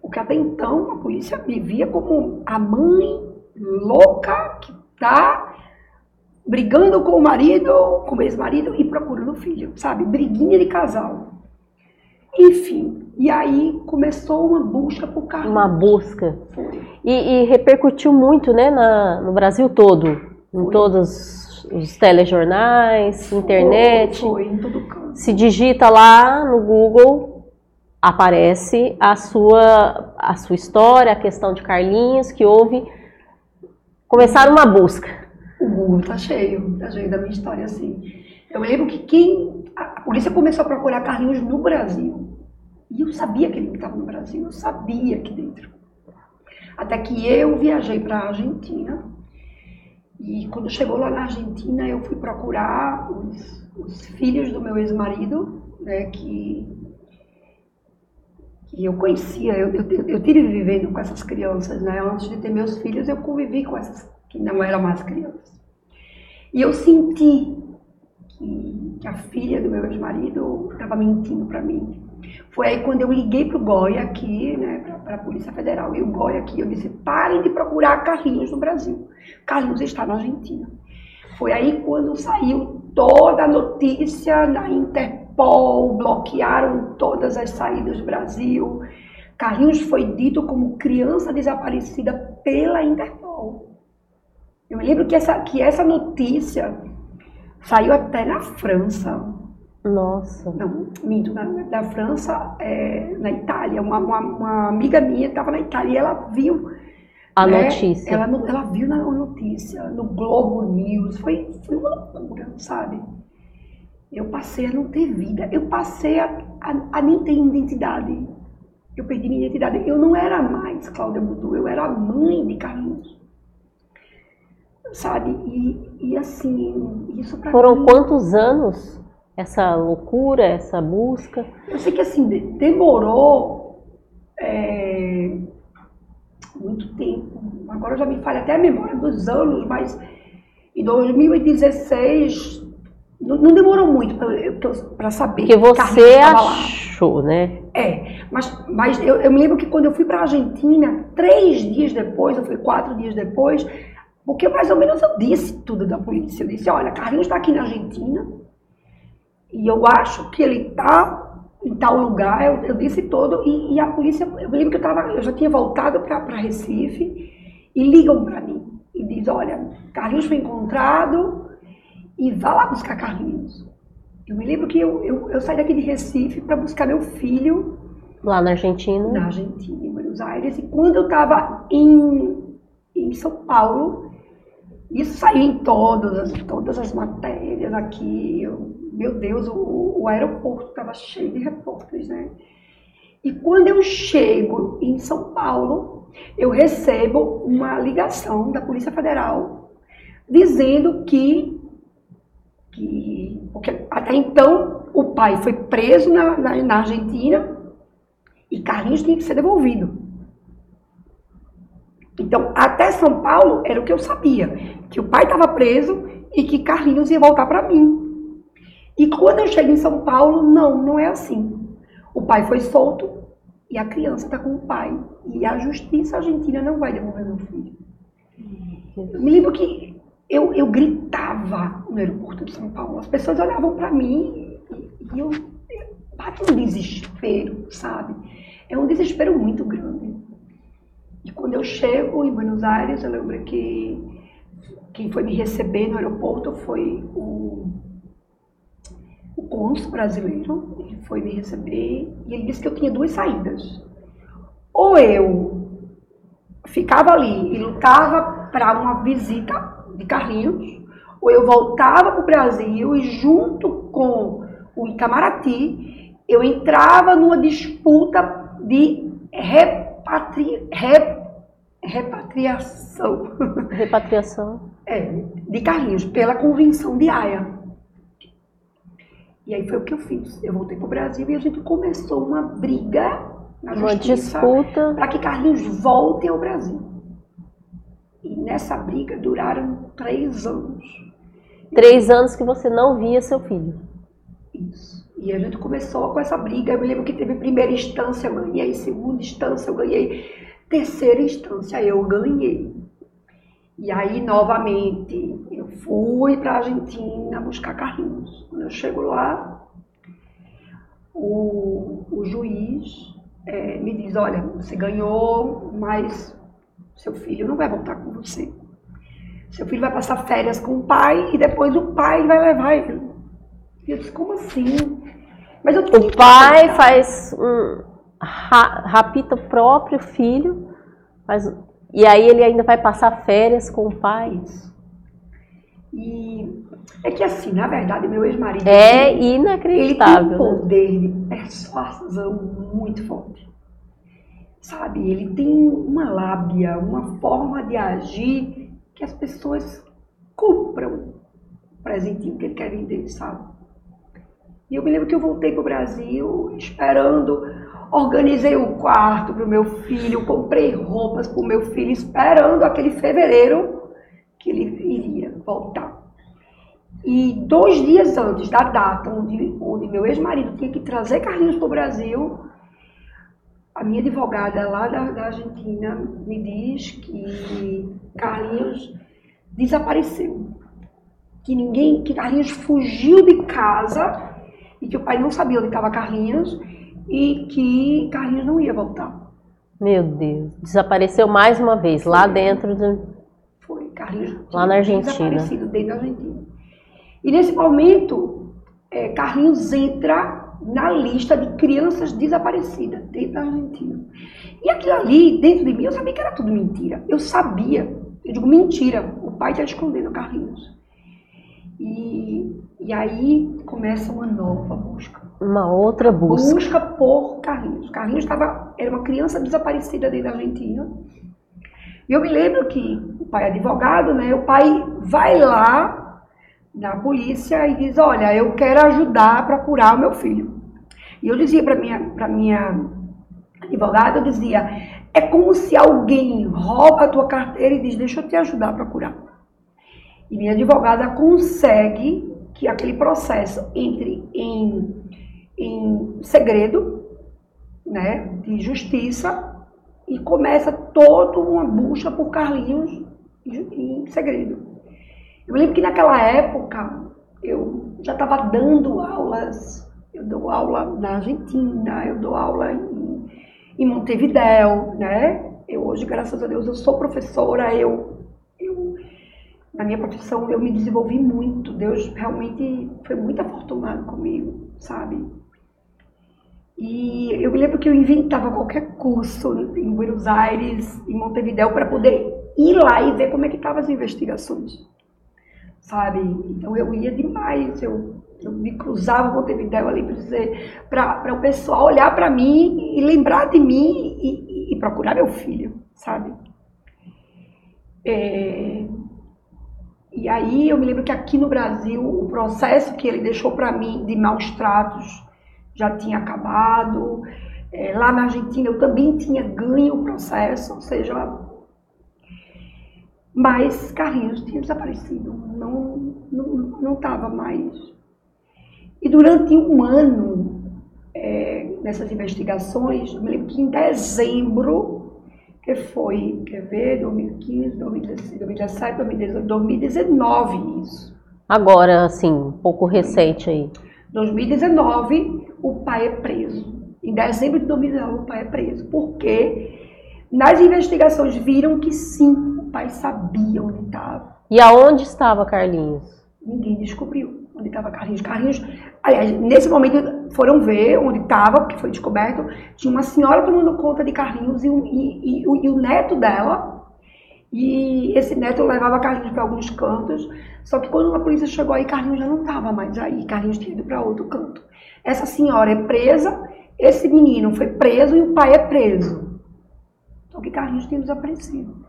Porque até então a polícia me via como a mãe louca que tá brigando com o marido, com o ex-marido e procurando o filho, sabe? Briguinha de casal. Enfim, e aí começou uma busca por carro. Uma busca. E, e, repercutiu muito, né, na, no Brasil todo, em Foi. todos os telejornais, internet. Foi, em todo canto. Se digita lá no Google, aparece a sua, a sua história, a questão de Carlinhos, que houve. Começaram uma busca. O Google tá cheio, tá cheio da minha história, assim. Eu lembro que quem. A polícia começou a procurar Carlinhos no Brasil. E eu sabia que ele estava no Brasil, eu sabia aqui dentro. Até que eu viajei para a Argentina. E quando chegou lá na Argentina, eu fui procurar os, os filhos do meu ex-marido, né, que, que eu conhecia. Eu, eu, eu tive vivendo com essas crianças, né? Antes de ter meus filhos, eu convivi com essas que não eram mais crianças. E eu senti que, que a filha do meu ex-marido estava mentindo para mim. Foi aí quando eu liguei para o Goya aqui, né, para a Polícia Federal, e o Goya aqui, eu disse, parem de procurar Carlinhos no Brasil. Carlinhos está na Argentina. Foi aí quando saiu toda a notícia na Interpol, bloquearam todas as saídas do Brasil. Carlinhos foi dito como criança desaparecida pela Interpol. Eu me lembro que essa, que essa notícia saiu até na França. Nossa. Não, minto, na, da França, é, na Itália. Uma, uma, uma amiga minha estava na Itália e ela viu. A né, notícia. Ela, ela viu na notícia, no Globo News. Foi, foi uma loucura, sabe? Eu passei a não ter vida. Eu passei a, a, a nem ter identidade. Eu perdi minha identidade. Eu não era mais Cláudia Budu, eu era mãe de Carlinhos sabe? E, e assim, isso pra Foram mim... quantos anos essa loucura, essa busca? Eu sei que assim, demorou é, muito tempo. Agora já me falha até a memória dos anos, mas em 2016 não, não demorou muito para saber. Que você achou, né? É, mas, mas eu, eu me lembro que quando eu fui para a Argentina, três dias depois, ou foi quatro dias depois, porque mais ou menos eu disse tudo da polícia. Eu disse, olha, Carlinhos está aqui na Argentina e eu acho que ele está em tal lugar. Eu, eu disse todo e, e, a polícia, eu lembro que eu, tava, eu já tinha voltado para Recife e ligam para mim e diz, olha, Carlinhos foi encontrado e vá lá buscar Carlinhos. Eu me lembro que eu, eu, eu saí daqui de Recife para buscar meu filho. Lá na Argentina? Na Argentina, em Buenos Aires. E quando eu estava em, em São Paulo, isso saiu em todas, todas as matérias aqui. Eu, meu Deus, o, o aeroporto estava cheio de repórteres, né? E quando eu chego em São Paulo, eu recebo uma ligação da Polícia Federal dizendo que, que porque até então o pai foi preso na, na, na Argentina e Carlinhos tinha que ser devolvido. Então, até São Paulo era o que eu sabia, que o pai estava preso e que Carlinhos ia voltar para mim. E quando eu chego em São Paulo, não, não é assim. O pai foi solto e a criança está com o pai. E a justiça argentina não vai devolver meu filho. Eu me lembro que eu, eu gritava no aeroporto de São Paulo. As pessoas olhavam para mim e eu, eu bati um desespero, sabe? É um desespero muito grande. E quando eu chego em Buenos Aires, eu lembro que quem foi me receber no aeroporto foi o, o cônsul brasileiro. Ele foi me receber e ele disse que eu tinha duas saídas. Ou eu ficava ali e lutava para uma visita de Carlinhos, ou eu voltava para o Brasil e junto com o Itamaraty, eu entrava numa disputa de repatri, rep, repatriação. [LAUGHS] Repatriação. É, de Carlinhos, pela convenção de Haia. E aí foi o que eu fiz. Eu voltei para o Brasil e a gente começou uma briga na uma justiça para que Carlinhos volte ao Brasil. E nessa briga duraram três anos. Três anos que você não via seu filho. Isso. E a gente começou com essa briga. Eu me lembro que teve primeira instância, eu ganhei, segunda instância, eu ganhei terceira instância eu ganhei. E aí, novamente, eu fui para a Argentina buscar Carlinhos. Quando eu chego lá, o, o juiz é, me diz, olha, você ganhou, mas seu filho não vai voltar com você. Seu filho vai passar férias com o pai e depois o pai vai levar ele. E eu disse, como assim? Mas eu o pai faz um, ra, rapita o próprio filho, faz, e aí ele ainda vai passar férias com o pai. E é que assim, na verdade, meu ex-marido. É ele, inacreditável. Ele tem um poder de persuasão muito forte. Sabe? Ele tem uma lábia, uma forma de agir que as pessoas compram o presentinho que ele quer vender, sabe? E eu me lembro que eu voltei para o Brasil esperando, organizei o um quarto para o meu filho, comprei roupas para o meu filho, esperando aquele fevereiro que ele iria voltar. E dois dias antes da data onde, onde meu ex-marido tinha que trazer Carlinhos para o Brasil, a minha advogada lá da, da Argentina me diz que Carlinhos desapareceu. Que ninguém, que Carlinhos fugiu de casa e que o pai não sabia onde estava Carlinhos e que Carlinhos não ia voltar. Meu Deus, desapareceu mais uma vez Foi. lá dentro do. Foi, Carlinhos. Lá na Argentina. Desaparecido dentro da Argentina. E nesse momento, é, Carlinhos entra na lista de crianças desaparecidas dentro da Argentina. E aquilo ali, dentro de mim, eu sabia que era tudo mentira. Eu sabia. Eu digo, mentira. O pai está escondendo Carlinhos. E, e aí começa uma nova busca. Uma outra busca. Busca por Carlinhos. Carlinhos estava, era uma criança desaparecida dentro da Argentina. E eu me lembro que o pai é advogado, né? O pai vai lá na polícia e diz: Olha, eu quero ajudar a procurar o meu filho. E eu dizia para minha, para minha advogada: eu dizia, é como se alguém rouba a tua carteira e diz: Deixa eu te ajudar a procurar. E minha advogada consegue que aquele processo entre em, em segredo, né, de justiça, e começa toda uma busca por Carlinhos em segredo. Eu lembro que naquela época eu já estava dando aulas, eu dou aula na Argentina, eu dou aula em, em Montevidéu, né? Eu hoje, graças a Deus, eu sou professora, eu, eu na minha profissão eu me desenvolvi muito. Deus realmente foi muito afortunado comigo, sabe? E eu me lembro que eu inventava qualquer curso em Buenos Aires, em Montevidéu, para poder ir lá e ver como é que estavam as investigações sabe? Então eu ia demais, eu, eu me cruzava o Montevideo ali para o pessoal olhar para mim e lembrar de mim e, e, e procurar meu filho, sabe? É, e aí eu me lembro que aqui no Brasil o processo que ele deixou para mim de maus tratos já tinha acabado. É, lá na Argentina eu também tinha ganho o processo, ou seja, mas Carlinhos tinha desaparecido, não estava mais. E durante um ano, é, nessas investigações, eu me lembro que em dezembro, que foi, quer ver, 2015, 2016, 2017, 2018, 2019 isso. Agora, assim, um pouco recente aí. 2019, o pai é preso. Em dezembro de 2019, o pai é preso. Porque nas investigações viram que sim, pai sabia onde estava. E aonde estava Carlinhos? Ninguém descobriu onde estava Carlinhos. Carlinhos, aliás, nesse momento foram ver onde estava, porque foi descoberto. Tinha uma senhora tomando conta de Carlinhos e, e, e, e o neto dela. E esse neto levava Carlinhos para alguns cantos. Só que quando a polícia chegou aí, Carlinhos já não estava mais aí. Carlinhos tinha ido para outro canto. Essa senhora é presa, esse menino foi preso e o pai é preso. Só que Carlinhos tinha desaparecido.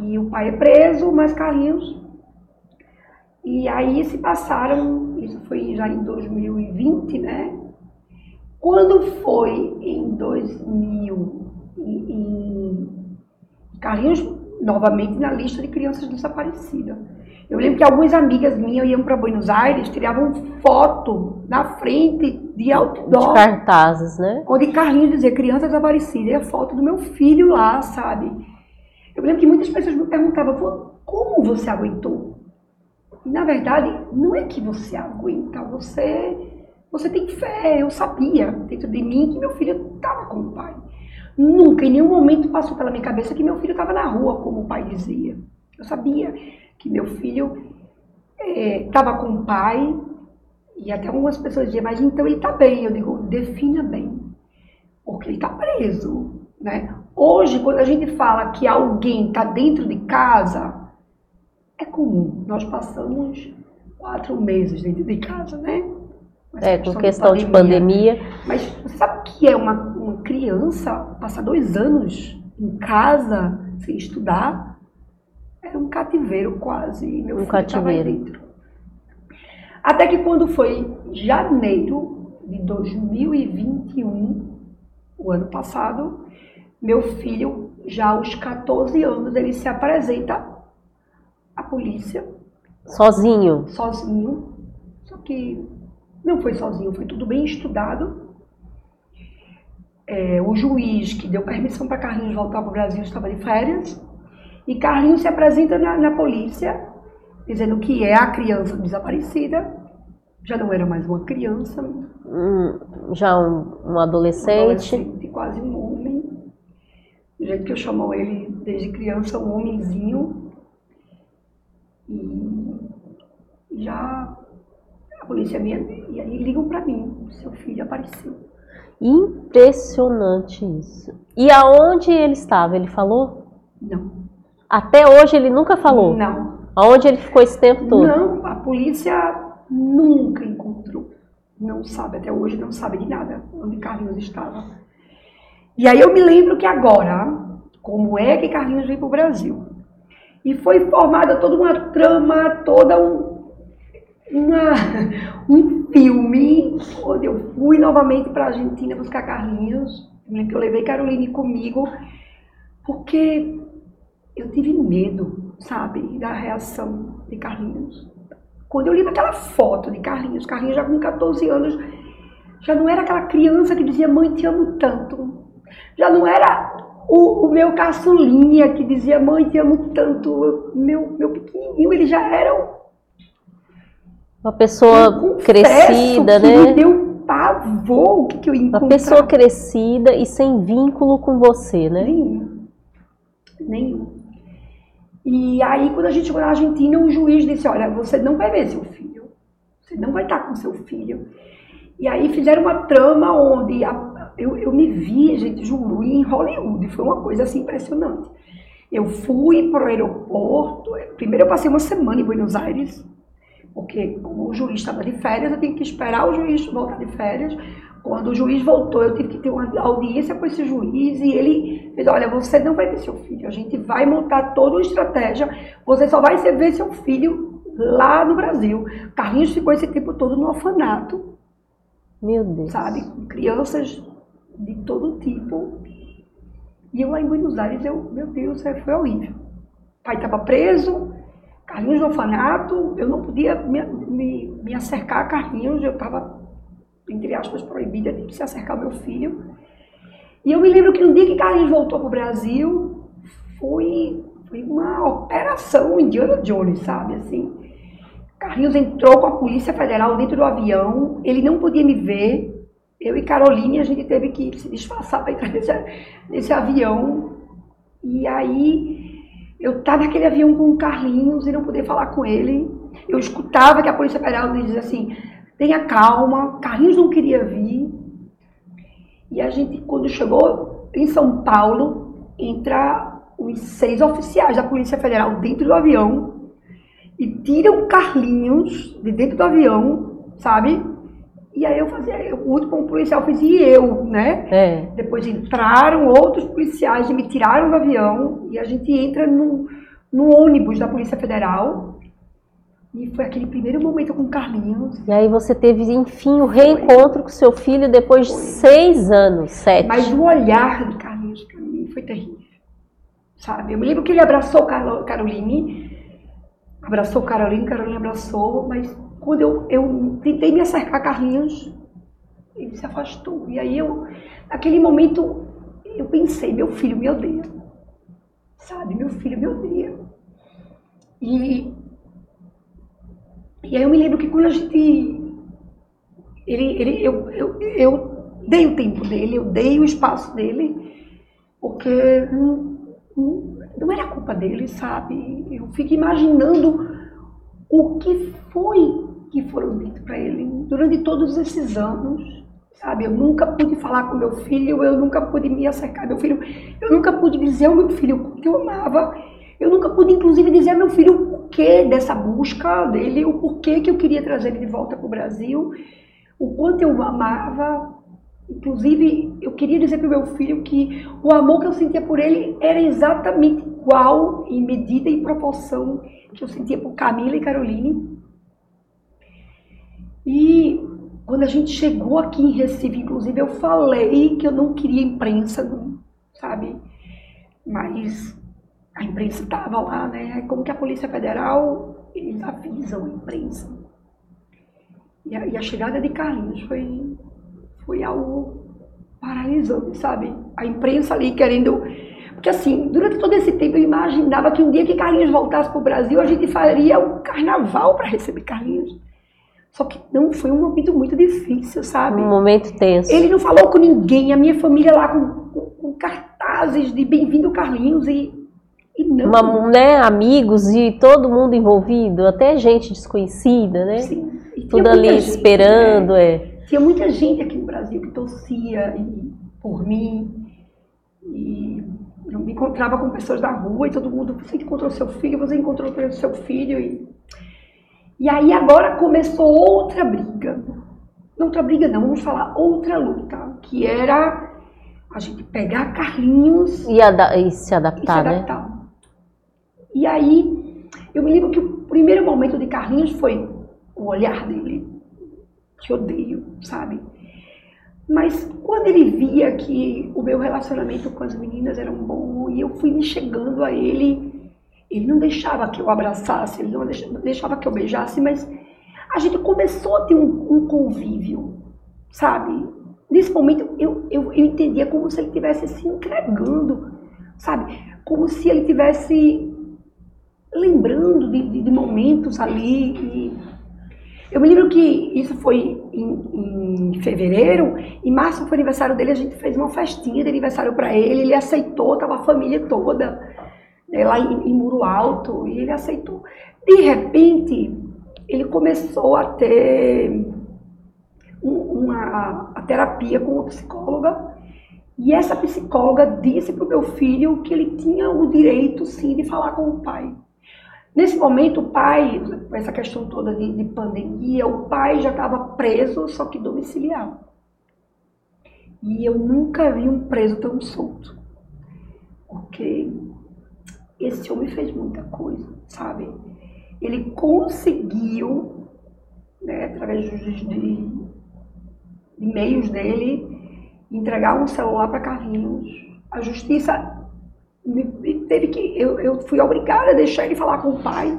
E o pai é preso, mas Carlinhos. E aí se passaram, isso foi já em 2020, né? Quando foi em 2000, em, Carlinhos novamente na lista de crianças desaparecidas. Eu lembro que algumas amigas minhas iam para Buenos Aires, tiravam foto na frente de outdoor. De cartazes, né? Onde Carlinhos dizia criança desaparecida. E a foto do meu filho lá, sabe? Eu lembro que muitas pessoas me perguntavam, como você aguentou? E na verdade, não é que você aguenta, você, você tem fé. Eu sabia dentro de mim que meu filho estava com o pai. Nunca, em nenhum momento passou pela minha cabeça que meu filho estava na rua, como o pai dizia. Eu sabia que meu filho estava é, com o pai, e até algumas pessoas diziam, mas então ele está bem. Eu digo, defina bem, porque ele está preso. Né? Hoje, quando a gente fala que alguém está dentro de casa, é comum. Nós passamos quatro meses dentro de casa, né? Mas é, com questão de pandemia. de pandemia. Mas você sabe o que é uma, uma criança passar dois anos em casa sem estudar? Era um cativeiro quase. Meu um filho cativeiro. dentro. Até que quando foi janeiro de 2021, o ano passado, meu filho, já aos 14 anos, ele se apresenta à polícia. Sozinho? Sozinho. Só que não foi sozinho, foi tudo bem estudado. É, o juiz que deu permissão para Carlinhos voltar para o Brasil estava de férias. E Carlinhos se apresenta na, na polícia, dizendo que é a criança desaparecida. Já não era mais uma criança. Hum, já um, um adolescente. Um adolescente, quase um homem. Do jeito que eu chamo ele desde criança, um homenzinho. E já a polícia minha, e aí ligam para mim, seu filho apareceu. Impressionante isso. E aonde ele estava? Ele falou? Não. Até hoje ele nunca falou? Não. Aonde ele ficou esse tempo todo? Não, a polícia nunca encontrou. Não sabe, até hoje não sabe de nada onde Carlinhos estava. E aí eu me lembro que agora, como é que Carlinhos veio para o Brasil? E foi formada toda uma trama, toda um, uma, um filme onde eu fui novamente para a Argentina buscar Carlinhos. Eu lembro que eu levei Caroline comigo, porque eu tive medo, sabe, da reação de Carlinhos. Quando eu li aquela foto de Carlinhos, Carlinhos já com 14 anos, já não era aquela criança que dizia, mãe, te amo tanto. Já não era o, o meu caçulinha que dizia, mãe, te amo tanto. Meu, meu pequenininho, ele já era uma pessoa crescida, que né? Me deu pavor o que, que eu encontrei. Uma pessoa crescida e sem vínculo com você, né? Nenhum. Nenhum. E aí, quando a gente chegou na Argentina, o juiz disse: Olha, você não vai ver seu filho. Você não vai estar com seu filho. E aí fizeram uma trama onde a, eu, eu me vi, gente, juro, em Hollywood. Foi uma coisa assim impressionante. Eu fui para o aeroporto. Primeiro, eu passei uma semana em Buenos Aires porque como o juiz estava de férias, eu tinha que esperar o juiz voltar de férias. Quando o juiz voltou, eu tive que ter uma audiência com esse juiz e ele fez, olha, você não vai ver seu filho, a gente vai montar toda uma estratégia, você só vai ver seu filho lá no Brasil. Carlinhos ficou esse tempo todo no orfanato. Meu Deus. Sabe? Com crianças de todo tipo. E eu lá em Buenos Aires, eu, meu Deus, foi horrível. O pai estava preso, Carlinhos no orfanato, eu não podia me, me, me acercar a Carlinhos, eu estava, entre aspas, proibida de se acercar ao meu filho. E eu me lembro que no dia que Carlinhos voltou para o Brasil, foi, foi uma operação Indiana Jones, sabe, assim. Carlinhos entrou com a Polícia Federal dentro do avião, ele não podia me ver, eu e Caroline, a gente teve que se disfarçar para entrar [LAUGHS] nesse, nesse avião. E aí eu estava naquele avião com o Carlinhos e não poder falar com ele. Eu escutava que a Polícia Federal dizia assim: tenha calma, Carlinhos não queria vir. E a gente, quando chegou em São Paulo, entra os seis oficiais da Polícia Federal dentro do avião e tiram Carlinhos de dentro do avião, sabe? E aí eu fazia, o último policial fiz e eu, né? É. Depois entraram outros policiais e me tiraram do avião e a gente entra no, no ônibus da Polícia Federal. E foi aquele primeiro momento com o Carlinhos. E aí você teve, enfim, o reencontro com seu filho depois foi. de seis anos, sete. Mas o olhar de Carlinhos para mim foi terrível. Sabe? Eu me lembro que ele abraçou Caroline, abraçou Caroline, Caroline abraçou, mas quando eu, eu tentei me acercar a Carlinhos, ele se afastou. E aí eu, naquele momento, eu pensei, meu filho me odeia. sabe? Meu filho me odeia. E, e aí eu me lembro que quando a gente. Ele, ele, eu, eu, eu dei o tempo dele, eu dei o espaço dele, porque não, não, não era culpa dele, sabe? Eu fico imaginando o que foi que foram dito para ele durante todos esses anos, sabe? Eu nunca pude falar com meu filho, eu nunca pude me acercar meu filho, eu nunca pude dizer ao meu filho que eu amava, eu nunca pude, inclusive, dizer ao meu filho o porquê dessa busca dele, o porquê que eu queria trazer ele de volta para o Brasil, o quanto eu o amava. Inclusive, eu queria dizer para o meu filho que o amor que eu sentia por ele era exatamente igual em medida e proporção que eu sentia por Camila e Caroline. E quando a gente chegou aqui em Recife, inclusive, eu falei que eu não queria imprensa, sabe? Mas a imprensa estava lá, né? Como que a Polícia Federal, eles avisam a imprensa. E a, e a chegada de Carlinhos foi, foi algo paralisante, sabe? A imprensa ali querendo porque assim, durante todo esse tempo eu imaginava que um dia que Carlinhos voltasse para o Brasil, a gente faria um carnaval para receber Carlinhos. Só que não, foi um momento muito difícil, sabe? Um momento tenso. Ele não falou com ninguém, a minha família lá com, com, com cartazes de bem-vindo Carlinhos e, e não. Uma, né, amigos e todo mundo envolvido, até gente desconhecida, né? Sim. Tudo ali gente, esperando, né? é. Tinha muita gente aqui no Brasil que torcia e, por mim. E eu me encontrava com pessoas da rua e todo mundo, você encontrou seu filho, você encontrou seu filho. E, e aí agora começou outra briga. Outra briga não, vamos falar outra luta, que era a gente pegar Carlinhos e, e se adaptar, e se adaptar. Né? E aí eu me lembro que o primeiro momento de Carlinhos foi o olhar dele. Que odeio, sabe? Mas quando ele via que o meu relacionamento com as meninas era bom e eu fui me chegando a ele, ele não deixava que eu abraçasse, ele não deixava que eu beijasse, mas a gente começou a ter um, um convívio, sabe? Nesse momento eu, eu, eu entendia como se ele estivesse se entregando, sabe? Como se ele estivesse lembrando de, de, de momentos ali e eu me lembro que isso foi em, em fevereiro, em março foi aniversário dele, a gente fez uma festinha de aniversário para ele, ele aceitou, tava a família toda lá em, em Muro Alto, e ele aceitou. De repente, ele começou a ter uma a terapia com uma psicóloga, e essa psicóloga disse para o meu filho que ele tinha o direito, sim, de falar com o pai. Nesse momento, o pai, com essa questão toda de, de pandemia, o pai já estava preso, só que domiciliar. E eu nunca vi um preso tão solto. Porque esse homem fez muita coisa, sabe? Ele conseguiu, né, através de, de, de meios dele, entregar um celular para Carlinhos. A justiça teve que eu, eu fui obrigada a deixar ele falar com o pai,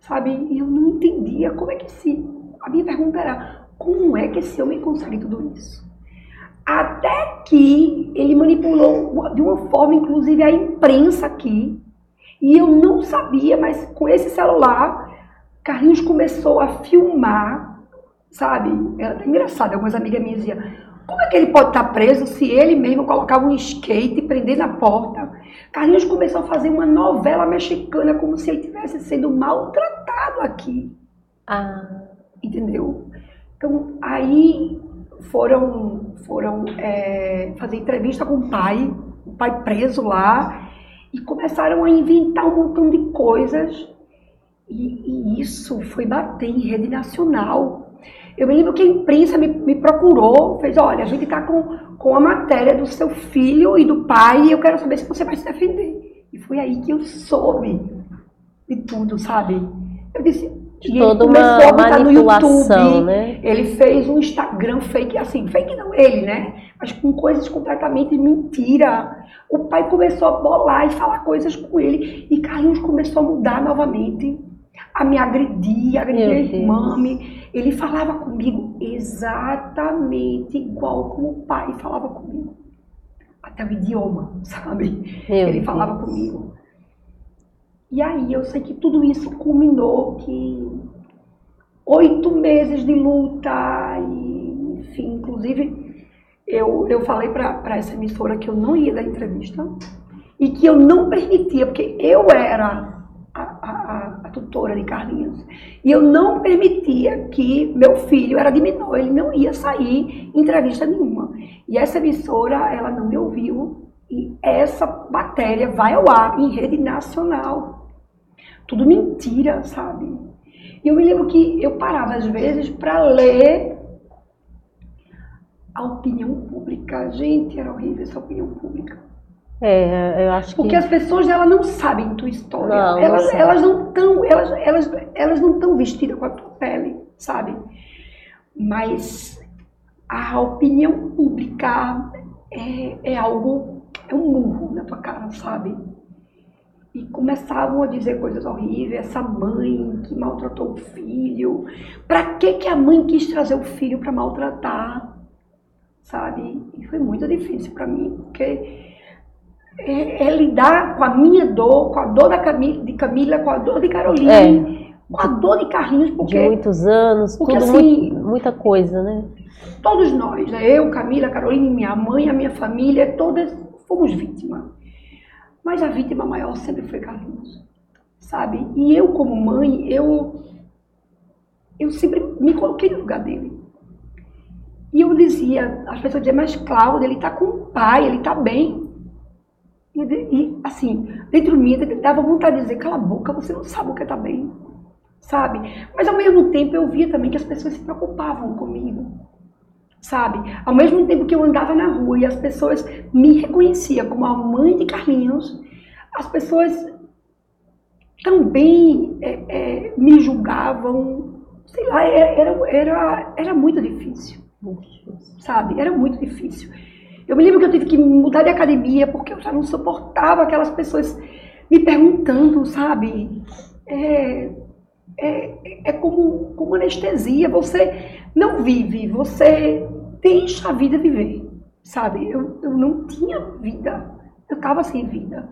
sabe? E eu não entendia como é que se a minha pergunta era como é que esse homem consegue tudo isso? Até que ele manipulou de uma forma, inclusive, a imprensa aqui. E eu não sabia, mas com esse celular, Carlinhos começou a filmar, sabe? Era até engraçado, algumas amigas minhas diziam, como é que ele pode estar preso se ele mesmo colocava um skate e prender na porta? Carlinhos começou a fazer uma novela mexicana como se ele estivesse sendo maltratado aqui. Ah. Entendeu? Então, aí foram, foram é, fazer entrevista com o pai, o pai preso lá, e começaram a inventar um montão de coisas. E, e isso foi bater em rede nacional. Eu me lembro que a imprensa me, me procurou, fez, olha, a gente está com, com a matéria do seu filho e do pai e eu quero saber se você vai se defender. E foi aí que eu soube de tudo, sabe? Eu disse, de toda uma manipulação, né? Ele fez um Instagram fake, assim, fake não ele, né? Mas com coisas completamente mentira. O pai começou a bolar e falar coisas com ele e Carlinhos começou a mudar novamente a me agredir, agredir a irmã. Ele falava comigo exatamente igual como o pai falava comigo. até o idioma, [LAUGHS] sabe? Meu Ele falava Deus. comigo. E aí eu sei que tudo isso culminou que oito meses de luta, e, enfim, inclusive eu, eu falei para essa emissora que eu não ia dar entrevista e que eu não permitia, porque eu era a, a, a tutora de Carlinhos, e eu não permitia que meu filho era de menor, ele não ia sair em entrevista nenhuma. E essa emissora, ela não me ouviu, e essa matéria vai ao ar em rede nacional. Tudo mentira, sabe? E eu me lembro que eu parava às vezes para ler a opinião pública. Gente, era horrível essa opinião pública. É, eu acho Porque que. as pessoas elas não sabem tua história. Não, não elas, sabem. elas não estão, elas, elas, elas não estão vestidas com a tua pele, sabe? Mas a opinião pública é, é algo, é um murro na tua cara, sabe? E começavam a dizer coisas horríveis, essa mãe que maltratou o filho. Pra que que a mãe quis trazer o filho para maltratar? Sabe? E foi muito difícil para mim, porque é, é lidar com a minha dor, com a dor da Camila, de Camila, com a dor de Caroline, com a dor de Carlinhos, De porque muitos anos, porque, tudo assim, muito- muita coisa, né? todos nós, né? eu, Camila, Caroline, minha mãe, a minha família, todas fomos vítimas. Mas a vítima maior sempre foi Carlinhos, sabe? E eu, como mãe, eu, eu sempre me coloquei no lugar dele. E eu dizia, as pessoas diziam, mas Cláudia, ele tá com o pai, ele tá bem. E, e, assim, dentro de mim dava vontade de dizer, cala a boca, você não sabe o que tá bem, sabe? Mas ao mesmo tempo eu via também que as pessoas se preocupavam comigo, sabe? Ao mesmo tempo que eu andava na rua e as pessoas me reconheciam como a mãe de Carlinhos, as pessoas também é, é, me julgavam, sei lá, era, era, era muito difícil Muito difícil. sabe? Era muito difícil. Eu me lembro que eu tive que mudar de academia porque eu já não suportava aquelas pessoas me perguntando, sabe? É, é, é como, como anestesia. Você não vive, você deixa a vida viver, sabe? Eu, eu não tinha vida, eu estava sem vida.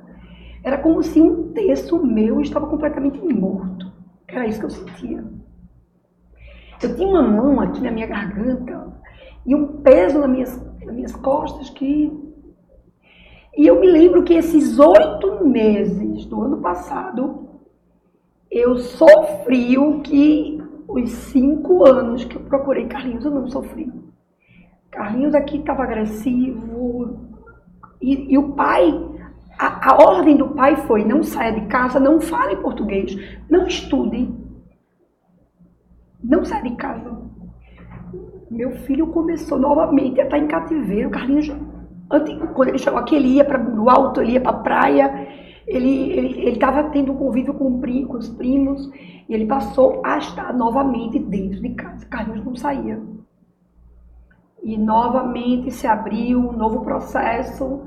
Era como se um terço meu estava completamente morto. Era isso que eu sentia. Eu tinha uma mão aqui na minha garganta e um peso nas minhas, nas minhas costas que. E eu me lembro que esses oito meses do ano passado, eu sofri o que os cinco anos que eu procurei Carlinhos eu não sofri. Carlinhos aqui estava agressivo e, e o pai, a, a ordem do pai foi: não saia de casa, não fale português, não estude, não saia de casa. Meu filho começou novamente a estar em cativeiro. Carlinhos, antes, quando ele chegou aqui, ele ia para o alto, ele ia para a praia, ele estava tendo um convívio com, com os primos, e ele passou a estar novamente dentro de casa. Carlinhos não saía. E novamente se abriu um novo processo.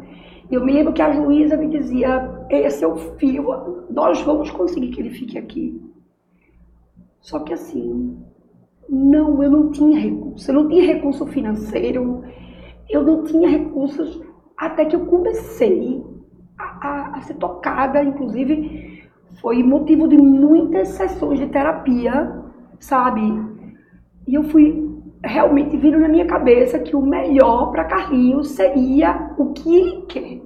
Eu me lembro que a juíza me dizia: esse é o filho, nós vamos conseguir que ele fique aqui. Só que assim, não, eu não tinha recurso. Eu não tinha recurso financeiro, eu não tinha recursos até que eu comecei a, a- a ser tocada. Inclusive, foi motivo de muitas sessões de terapia, sabe? E eu fui realmente vindo na minha cabeça que o melhor para Carlinhos seria o que ele quer.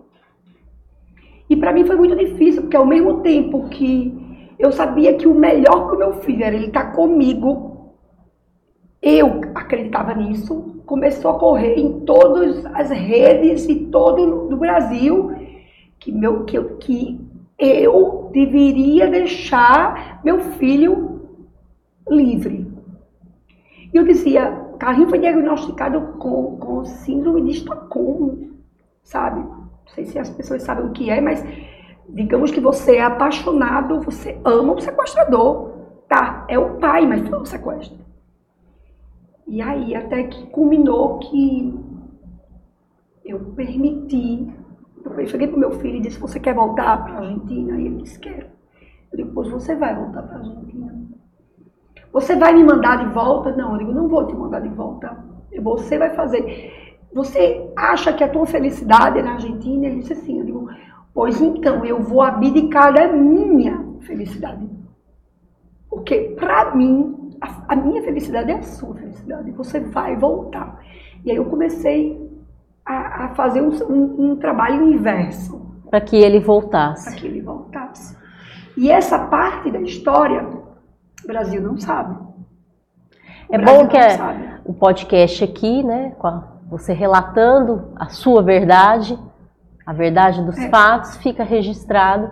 E para mim foi muito difícil, porque ao mesmo tempo que eu sabia que o melhor para o meu filho era ele estar comigo, eu acreditava nisso, começou a correr em todas as redes e todo do Brasil que, meu, que, eu, que eu deveria deixar meu filho livre. E eu dizia, Carlinhos foi diagnosticado com, com síndrome de Estocolmo, sabe? Não sei se as pessoas sabem o que é, mas digamos que você é apaixonado, você ama o sequestrador. Tá, é o pai, mas foi um sequestro. E aí, até que culminou que eu permiti. Eu cheguei pro meu filho e disse: Você quer voltar para a Argentina? E ele disse: Quero. Eu digo: você vai voltar para a Argentina. Você vai me mandar de volta? Não, eu digo: Não vou te mandar de volta. Você vai fazer. você acha que a tua felicidade é na Argentina? Ele disse assim, eu digo, pois então eu vou abdicar da minha felicidade. Porque para mim, a, a, minha felicidade é a sua felicidade. Você vai voltar. E aí eu comecei a, a fazer um, um, um trabalho inverso. Para que ele voltasse. Para que ele voltasse. E essa parte da história, Brasil não sabe. É bom que é o podcast aqui, né, você relatando a sua verdade, a verdade dos é. fatos, fica registrado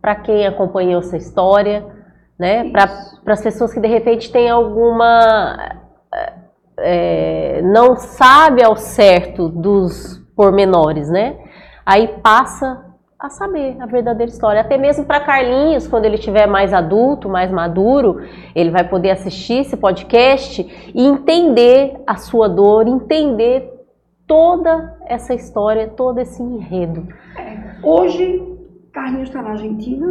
para quem acompanhou essa história, né, para as pessoas que de repente têm alguma é, não sabe ao certo dos pormenores, né? Aí passa a saber a verdadeira história. Até mesmo para Carlinhos, quando ele estiver mais adulto, mais maduro, ele vai poder assistir esse podcast e entender a sua dor, entender toda essa história, todo esse enredo. É. Hoje, Carlinhos está na Argentina.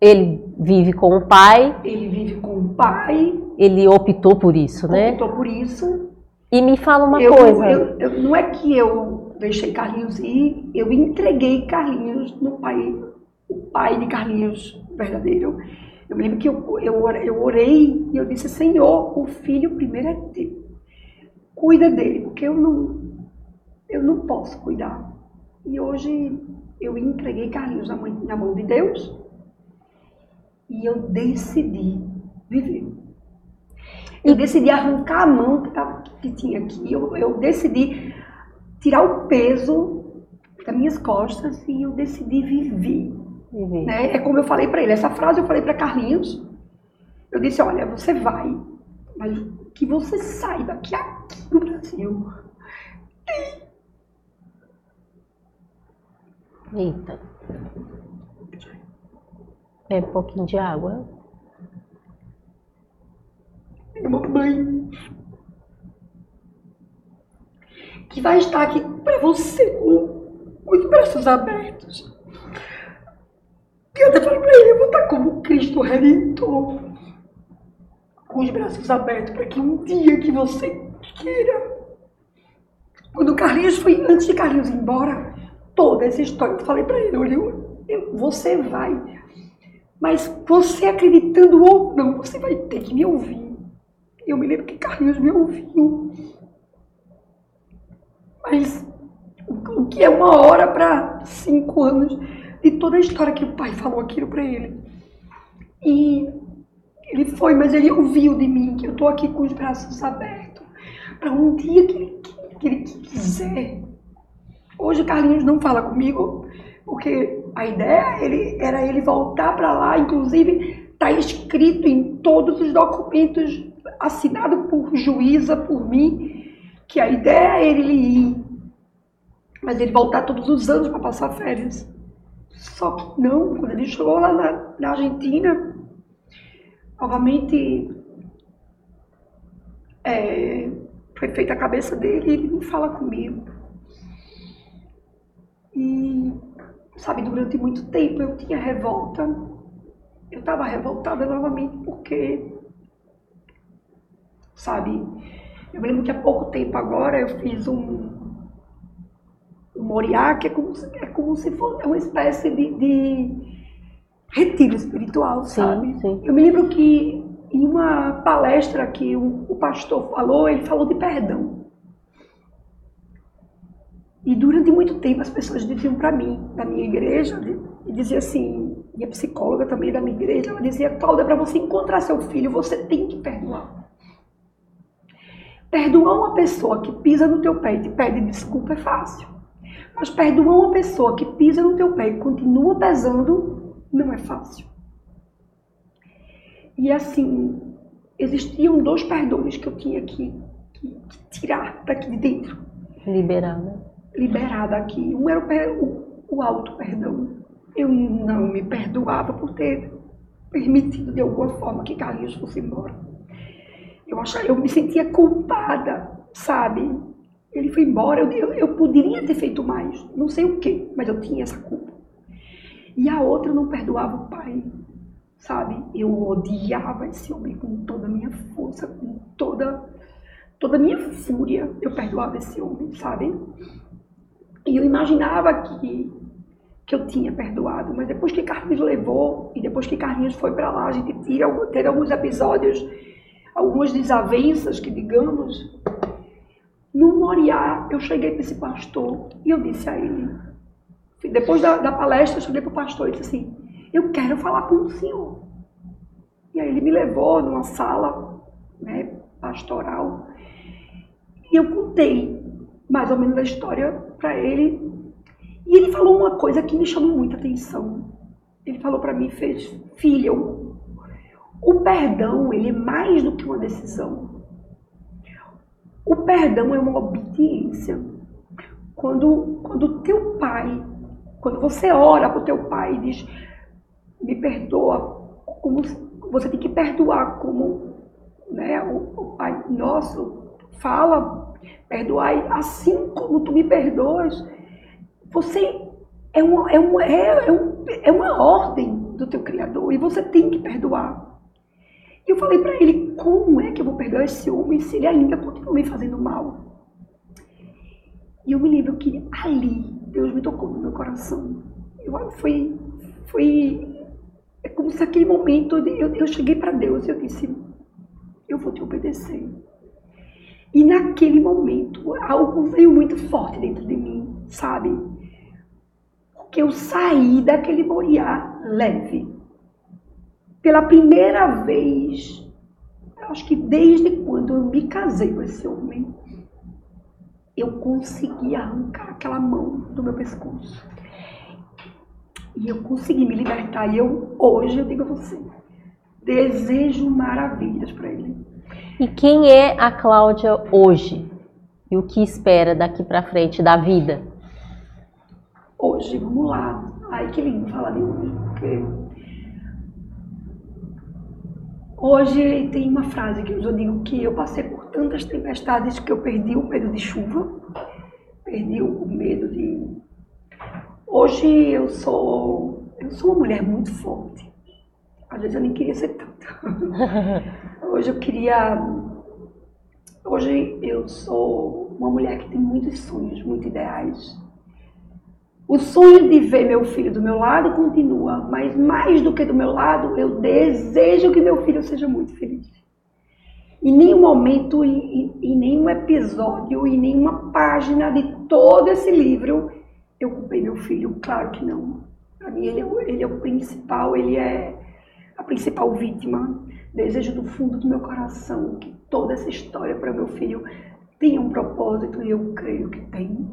Ele vive com o pai. Ele vive com o pai. Ele optou por isso, né? Optou por isso. E me fala uma eu, coisa. Eu, eu, não é que eu deixei Carlinhos ir, eu entreguei Carlinhos no pai, o pai de Carlinhos verdadeiro. Eu me lembro que eu, eu, eu orei e eu disse, Senhor, o filho primeiro é teu. Cuida dele, porque eu não, eu não posso cuidar. E hoje eu entreguei Carlinhos na, mão, na mão de Deus e eu decidi viver. Eu decidi arrancar a mão que, tava, que tinha aqui. Eu, eu decidi tirar o peso das minhas costas e eu decidi viver. viver. Né? É como eu falei para ele. Essa frase eu falei para Carlinhos. Eu disse, olha, você vai, mas que você saiba que aqui no Brasil tem. Eita. É um pouquinho de água. Mamãe que vai estar aqui para você com, os braços abertos. E eu até falei para ele, eu vou estar como Cristo Redentor, com os braços abertos, para que um dia que você queira. Quando Carlinhos foi, antes de Carlinhos ir embora, toda essa história, eu falei para ele, eu, você vai. Mas você acreditando ou não, você vai ter que me ouvir. Eu me lembro que Carlinhos me ouviu. Mas o que é uma hora para cinco anos de toda a história que o pai falou aquilo para ele. E ele foi, mas ele ouviu de mim que eu estou aqui com os braços abertos para um dia que ele, que ele quiser. Hoje Carlinhos não fala comigo, porque a ideia ele, era ele voltar para lá, inclusive está escrito em todos os documentos assinado por juíza, por mim, que a ideia é ele ir, mas ele voltar todos os anos para passar férias. Só que não, quando ele chegou lá na, na Argentina, novamente é, foi feita a cabeça dele e ele não fala comigo. E, sabe, durante muito tempo eu tinha revolta. Eu estava revoltada novamente porque, sabe, eu me lembro que há pouco tempo agora eu fiz um, um Moriá, que é como, se, é como se fosse uma espécie de, de retiro espiritual, sim, sabe? Sim. Eu me lembro que em uma palestra que o, o pastor falou, ele falou de perdão. E durante muito tempo as pessoas diziam para mim, da minha igreja, e dizia assim, minha psicóloga também da minha igreja, ela dizia, Cláudia, para você encontrar seu filho, você tem que perdoar. Perdoar uma pessoa que pisa no teu pé e te pede desculpa é fácil. Mas perdoar uma pessoa que pisa no teu pé e continua pesando não é fácil. E assim, existiam dois perdões que eu tinha que, que, que tirar daqui de dentro. Liberar, né? Liberar daqui. Um era o, o, o auto-perdão. Eu não me perdoava por ter permitido de alguma forma que Carlinhos fosse embora. Eu, achava, eu me sentia culpada, sabe? Ele foi embora, eu, eu, eu poderia ter feito mais, não sei o que, mas eu tinha essa culpa. E a outra não perdoava o pai, sabe? Eu odiava esse homem com toda a minha força, com toda toda a minha fúria, eu perdoava esse homem, sabe? E eu imaginava que, que eu tinha perdoado, mas depois que Carlinhos levou, e depois que Carlinhos foi para lá, a gente tira, teve alguns episódios, algumas desavenças, que digamos. No Moriá, eu cheguei para esse pastor e eu disse a ele, depois da, da palestra, eu cheguei para o pastor e disse assim, eu quero falar com o senhor. E aí ele me levou numa sala né, pastoral e eu contei mais ou menos a história para ele. E ele falou uma coisa que me chamou muita atenção. Ele falou para mim, fez, filha, o, perdão ele é mais do que uma decisão. O perdão é uma obediência. Quando quando teu pai, quando você ora para o teu pai e diz, me perdoa, como você tem que perdoar como né, o, Pai Nosso fala, perdoai assim como tu me perdoas. Você é uma, é uma, é, é, é uma ordem do teu Criador e você tem que perdoar. E eu falei para ele, como é que eu vou perdoar esse homem se ele ainda continua me fazendo mal? E eu me lembro que ali Deus me tocou no meu coração. Eu, foi, foi é como se aquele momento eu, eu cheguei para Deus e eu disse, eu vou te obedecer. E naquele momento, algo veio muito forte dentro de mim, sabe? Porque eu saí daquele Moriá leve. Pela primeira vez, acho que desde quando eu me casei com esse homem, eu consegui arrancar aquela mão do meu pescoço. E eu consegui me libertar. E eu, hoje, eu digo a você, desejo maravilhas para ele. E quem é a Cláudia hoje? E o que espera daqui para frente da vida? Hoje, vamos lá. Ai, que lindo falar de hoje. Porque... Hoje tem uma frase que eu digo que eu passei por tantas tempestades que eu perdi o medo de chuva, perdi o medo de. Hoje eu sou eu sou uma mulher muito forte. Às vezes eu nem queria ser tanto. [LAUGHS] Hoje eu queria. Hoje eu sou uma mulher que tem muitos sonhos, muitos ideais. O sonho de ver meu filho do meu lado continua, mas mais do que do meu lado, eu desejo que meu filho seja muito feliz. Em nenhum momento, em, em nenhum episódio, em nenhuma página de todo esse livro, eu culpei meu filho. Claro que não. Para mim, ele é, ele é o principal, ele é a principal vítima. Desejo do fundo do meu coração que toda essa história para meu filho tenha um propósito e eu creio que tem,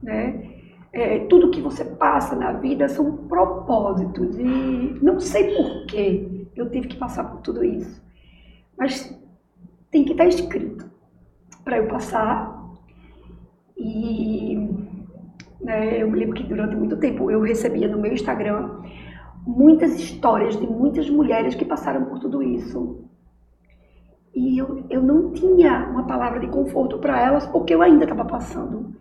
né? É, tudo que você passa na vida são propósitos e não sei por que eu tive que passar por tudo isso, mas tem que estar escrito para eu passar e né, eu me lembro que durante muito tempo eu recebia no meu Instagram muitas histórias de muitas mulheres que passaram por tudo isso. E eu, eu não tinha uma palavra de conforto para elas porque eu ainda estava passando.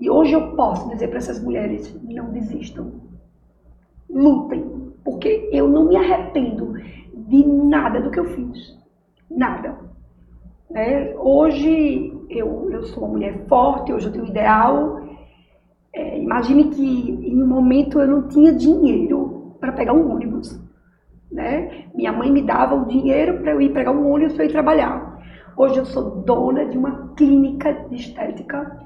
E hoje eu posso dizer para essas mulheres: não desistam. Lutem. Porque eu não me arrependo de nada do que eu fiz. Nada. É, hoje eu, eu sou uma mulher forte, hoje eu tenho um ideal. É, imagine que em um momento eu não tinha dinheiro para pegar um ônibus. Né? Minha mãe me dava o dinheiro para eu ir pegar um ônibus para ir trabalhar. Hoje eu sou dona de uma clínica de estética.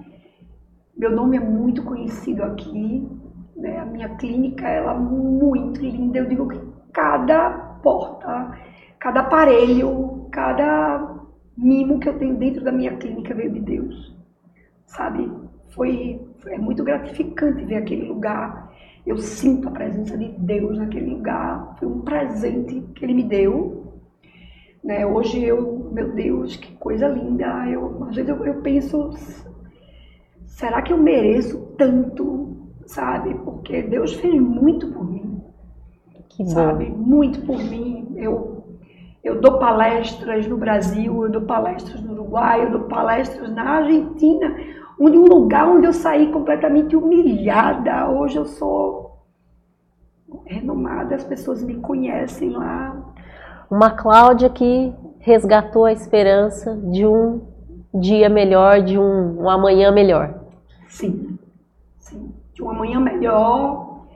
Meu nome é muito conhecido aqui. Né? A minha clínica ela é muito linda. Eu digo que cada porta, cada aparelho, cada mimo que eu tenho dentro da minha clínica veio de Deus. Sabe? Foi, foi é muito gratificante ver aquele lugar eu sinto a presença de Deus naquele lugar. Foi um presente que Ele me deu. Né? Hoje eu, meu Deus, que coisa linda. Eu, às vezes eu, eu penso, será que eu mereço tanto, sabe? Porque Deus fez muito por mim. Que sabe? Muito por mim. Eu, eu dou palestras no Brasil, eu dou palestras no Uruguai, eu dou palestras na Argentina onde um lugar onde eu saí completamente humilhada. Hoje eu sou renomada, as pessoas me conhecem lá. Uma Cláudia que resgatou a esperança de um dia melhor, de um, um amanhã melhor. Sim, sim. De um amanhã melhor,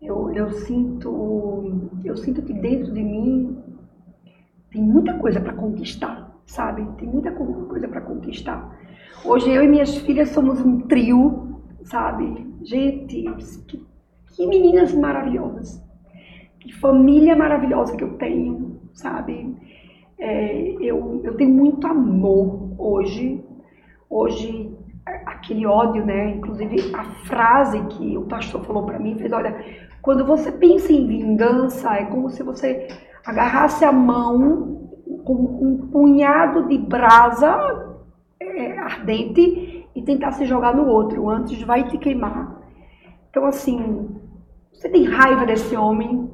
eu, eu sinto, eu sinto que dentro de mim tem muita coisa para conquistar, sabe? Tem muita coisa para conquistar. Hoje eu e minhas filhas somos um trio, sabe? Gente, que, que meninas maravilhosas. Que família maravilhosa que eu tenho, sabe? É, eu, eu tenho muito amor hoje. Hoje, aquele ódio, né? Inclusive, a frase que o pastor falou para mim fez: olha, quando você pensa em vingança, é como se você agarrasse a mão com um punhado de brasa é, ardente e tentasse jogar no outro, antes vai te queimar. Então, assim, você tem raiva desse homem?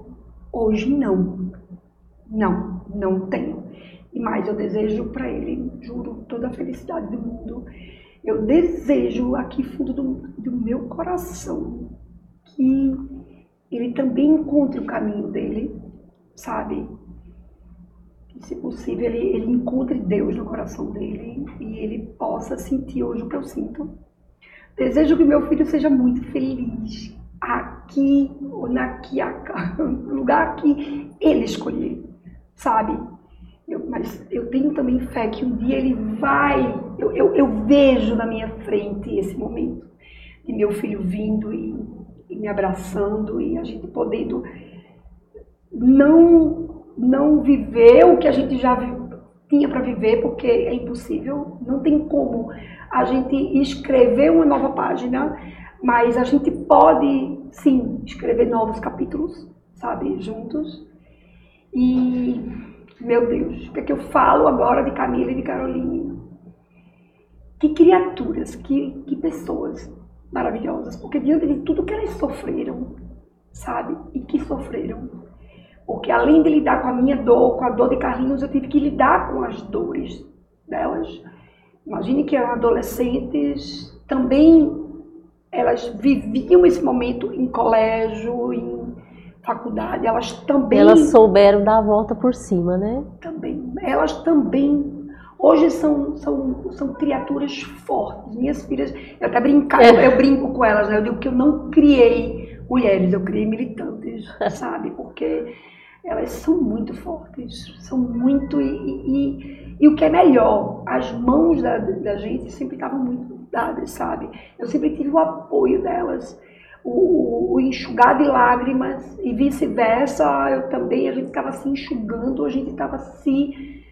Hoje, não. Não, não tenho. E mais, eu desejo para ele, juro, toda a felicidade do mundo. Eu desejo aqui fundo do, do meu coração que ele também encontre o caminho dele, sabe? Que, se possível, ele, ele encontre Deus no coração dele e ele possa sentir hoje o que eu sinto. Desejo que meu filho seja muito feliz aqui ou naqui, no [LAUGHS] lugar que ele escolher, sabe? Eu, mas eu tenho também fé que um dia ele vai, eu, eu, eu vejo na minha frente esse momento de meu filho vindo e, e me abraçando e a gente podendo não, não viver o que a gente já tinha para viver, porque é impossível, não tem como a gente escrever uma nova página, mas a gente pode sim escrever novos capítulos, sabe, juntos. E meu Deus, o que é que eu falo agora de Camila e de Caroline? Que criaturas, que, que pessoas maravilhosas, porque diante de tudo que elas sofreram, sabe? E que sofreram. Porque além de lidar com a minha dor, com a dor de Carlinhos, eu tive que lidar com as dores delas. Imagine que eram adolescentes, também elas viviam esse momento em colégio, em faculdade, elas também. Elas souberam dar a volta por cima, né? Também. Elas também. Hoje são, são, são criaturas fortes. Minhas filhas, eu até brincar, é. eu, eu, brinco com elas, né? Eu digo que eu não criei mulheres, eu criei militantes, [LAUGHS] sabe? Porque elas são muito fortes, são muito. E, e, e o que é melhor, as mãos da, da gente sempre estavam muito dadas, sabe? Eu sempre tive o apoio delas o, o enxugar de lágrimas e vice-versa, eu também, a gente estava se enxugando, a gente estava se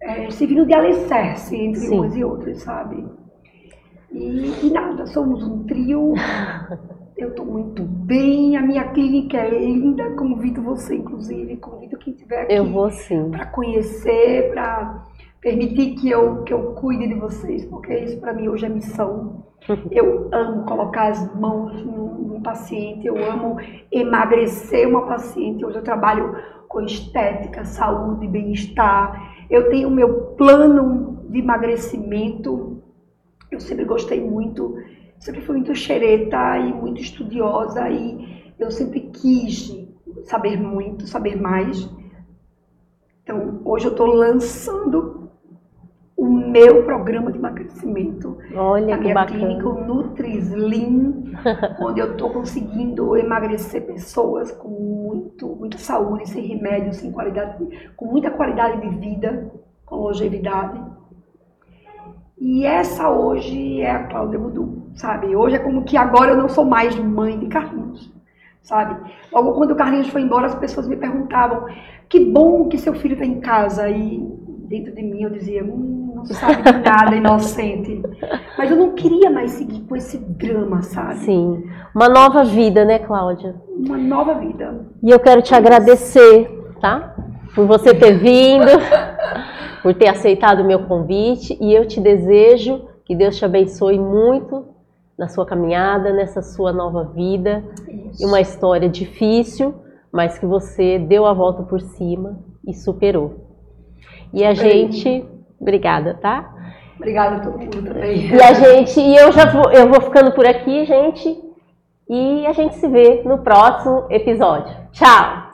é, servindo de alicerce entre Sim. umas e outras, sabe? E, e nada, somos um trio, [LAUGHS] eu estou muito bem, a minha clínica é linda, convido você, inclusive, convido quem estiver aqui. Para conhecer, para permitir que eu, que eu cuide de vocês, porque isso para mim hoje é missão. [LAUGHS] Eu amo colocar as mãos num, paciente, eu amo emagrecer uma paciente. Hoje eu trabalho com estética, saúde, bem-estar. Eu tenho o meu plano de emagrecimento. Eu sempre gostei muito, sempre fui muito xereta e muito estudiosa e eu sempre quis saber muito, saber mais. Então, hoje eu estou lançando o meu programa de emagrecimento. Olha a minha bacana. clínica, o Nutrislim, [LAUGHS] onde eu estou conseguindo emagrecer pessoas com muito, muita saúde, sem remédio, sem qualidade, com muita qualidade de vida, com longevidade. E essa hoje é a Cláudia Budu, sabe? Hoje é como que agora eu não sou mais mãe de Carlinhos, sabe? Logo quando o Carlinhos foi embora, as pessoas me perguntavam: que bom que seu filho está em casa. E dentro de mim eu dizia: hum, não sabe de nada, inocente. Mas eu não queria mais seguir com esse drama, sabe? Sim. Uma nova vida, né, Cláudia? Uma nova vida. E eu quero te agradecer, tá? Por você ter vindo, [LAUGHS] por ter aceitado o meu convite. E eu te desejo que Deus te abençoe muito na sua caminhada, nessa sua nova vida. Isso. E uma história difícil, mas que você deu a volta por cima e superou. E a gente Obrigada, tá? Obrigada a todo mundo também. E a gente, e eu já vou, eu vou ficando por aqui, gente. E a gente se vê no próximo episódio. Tchau!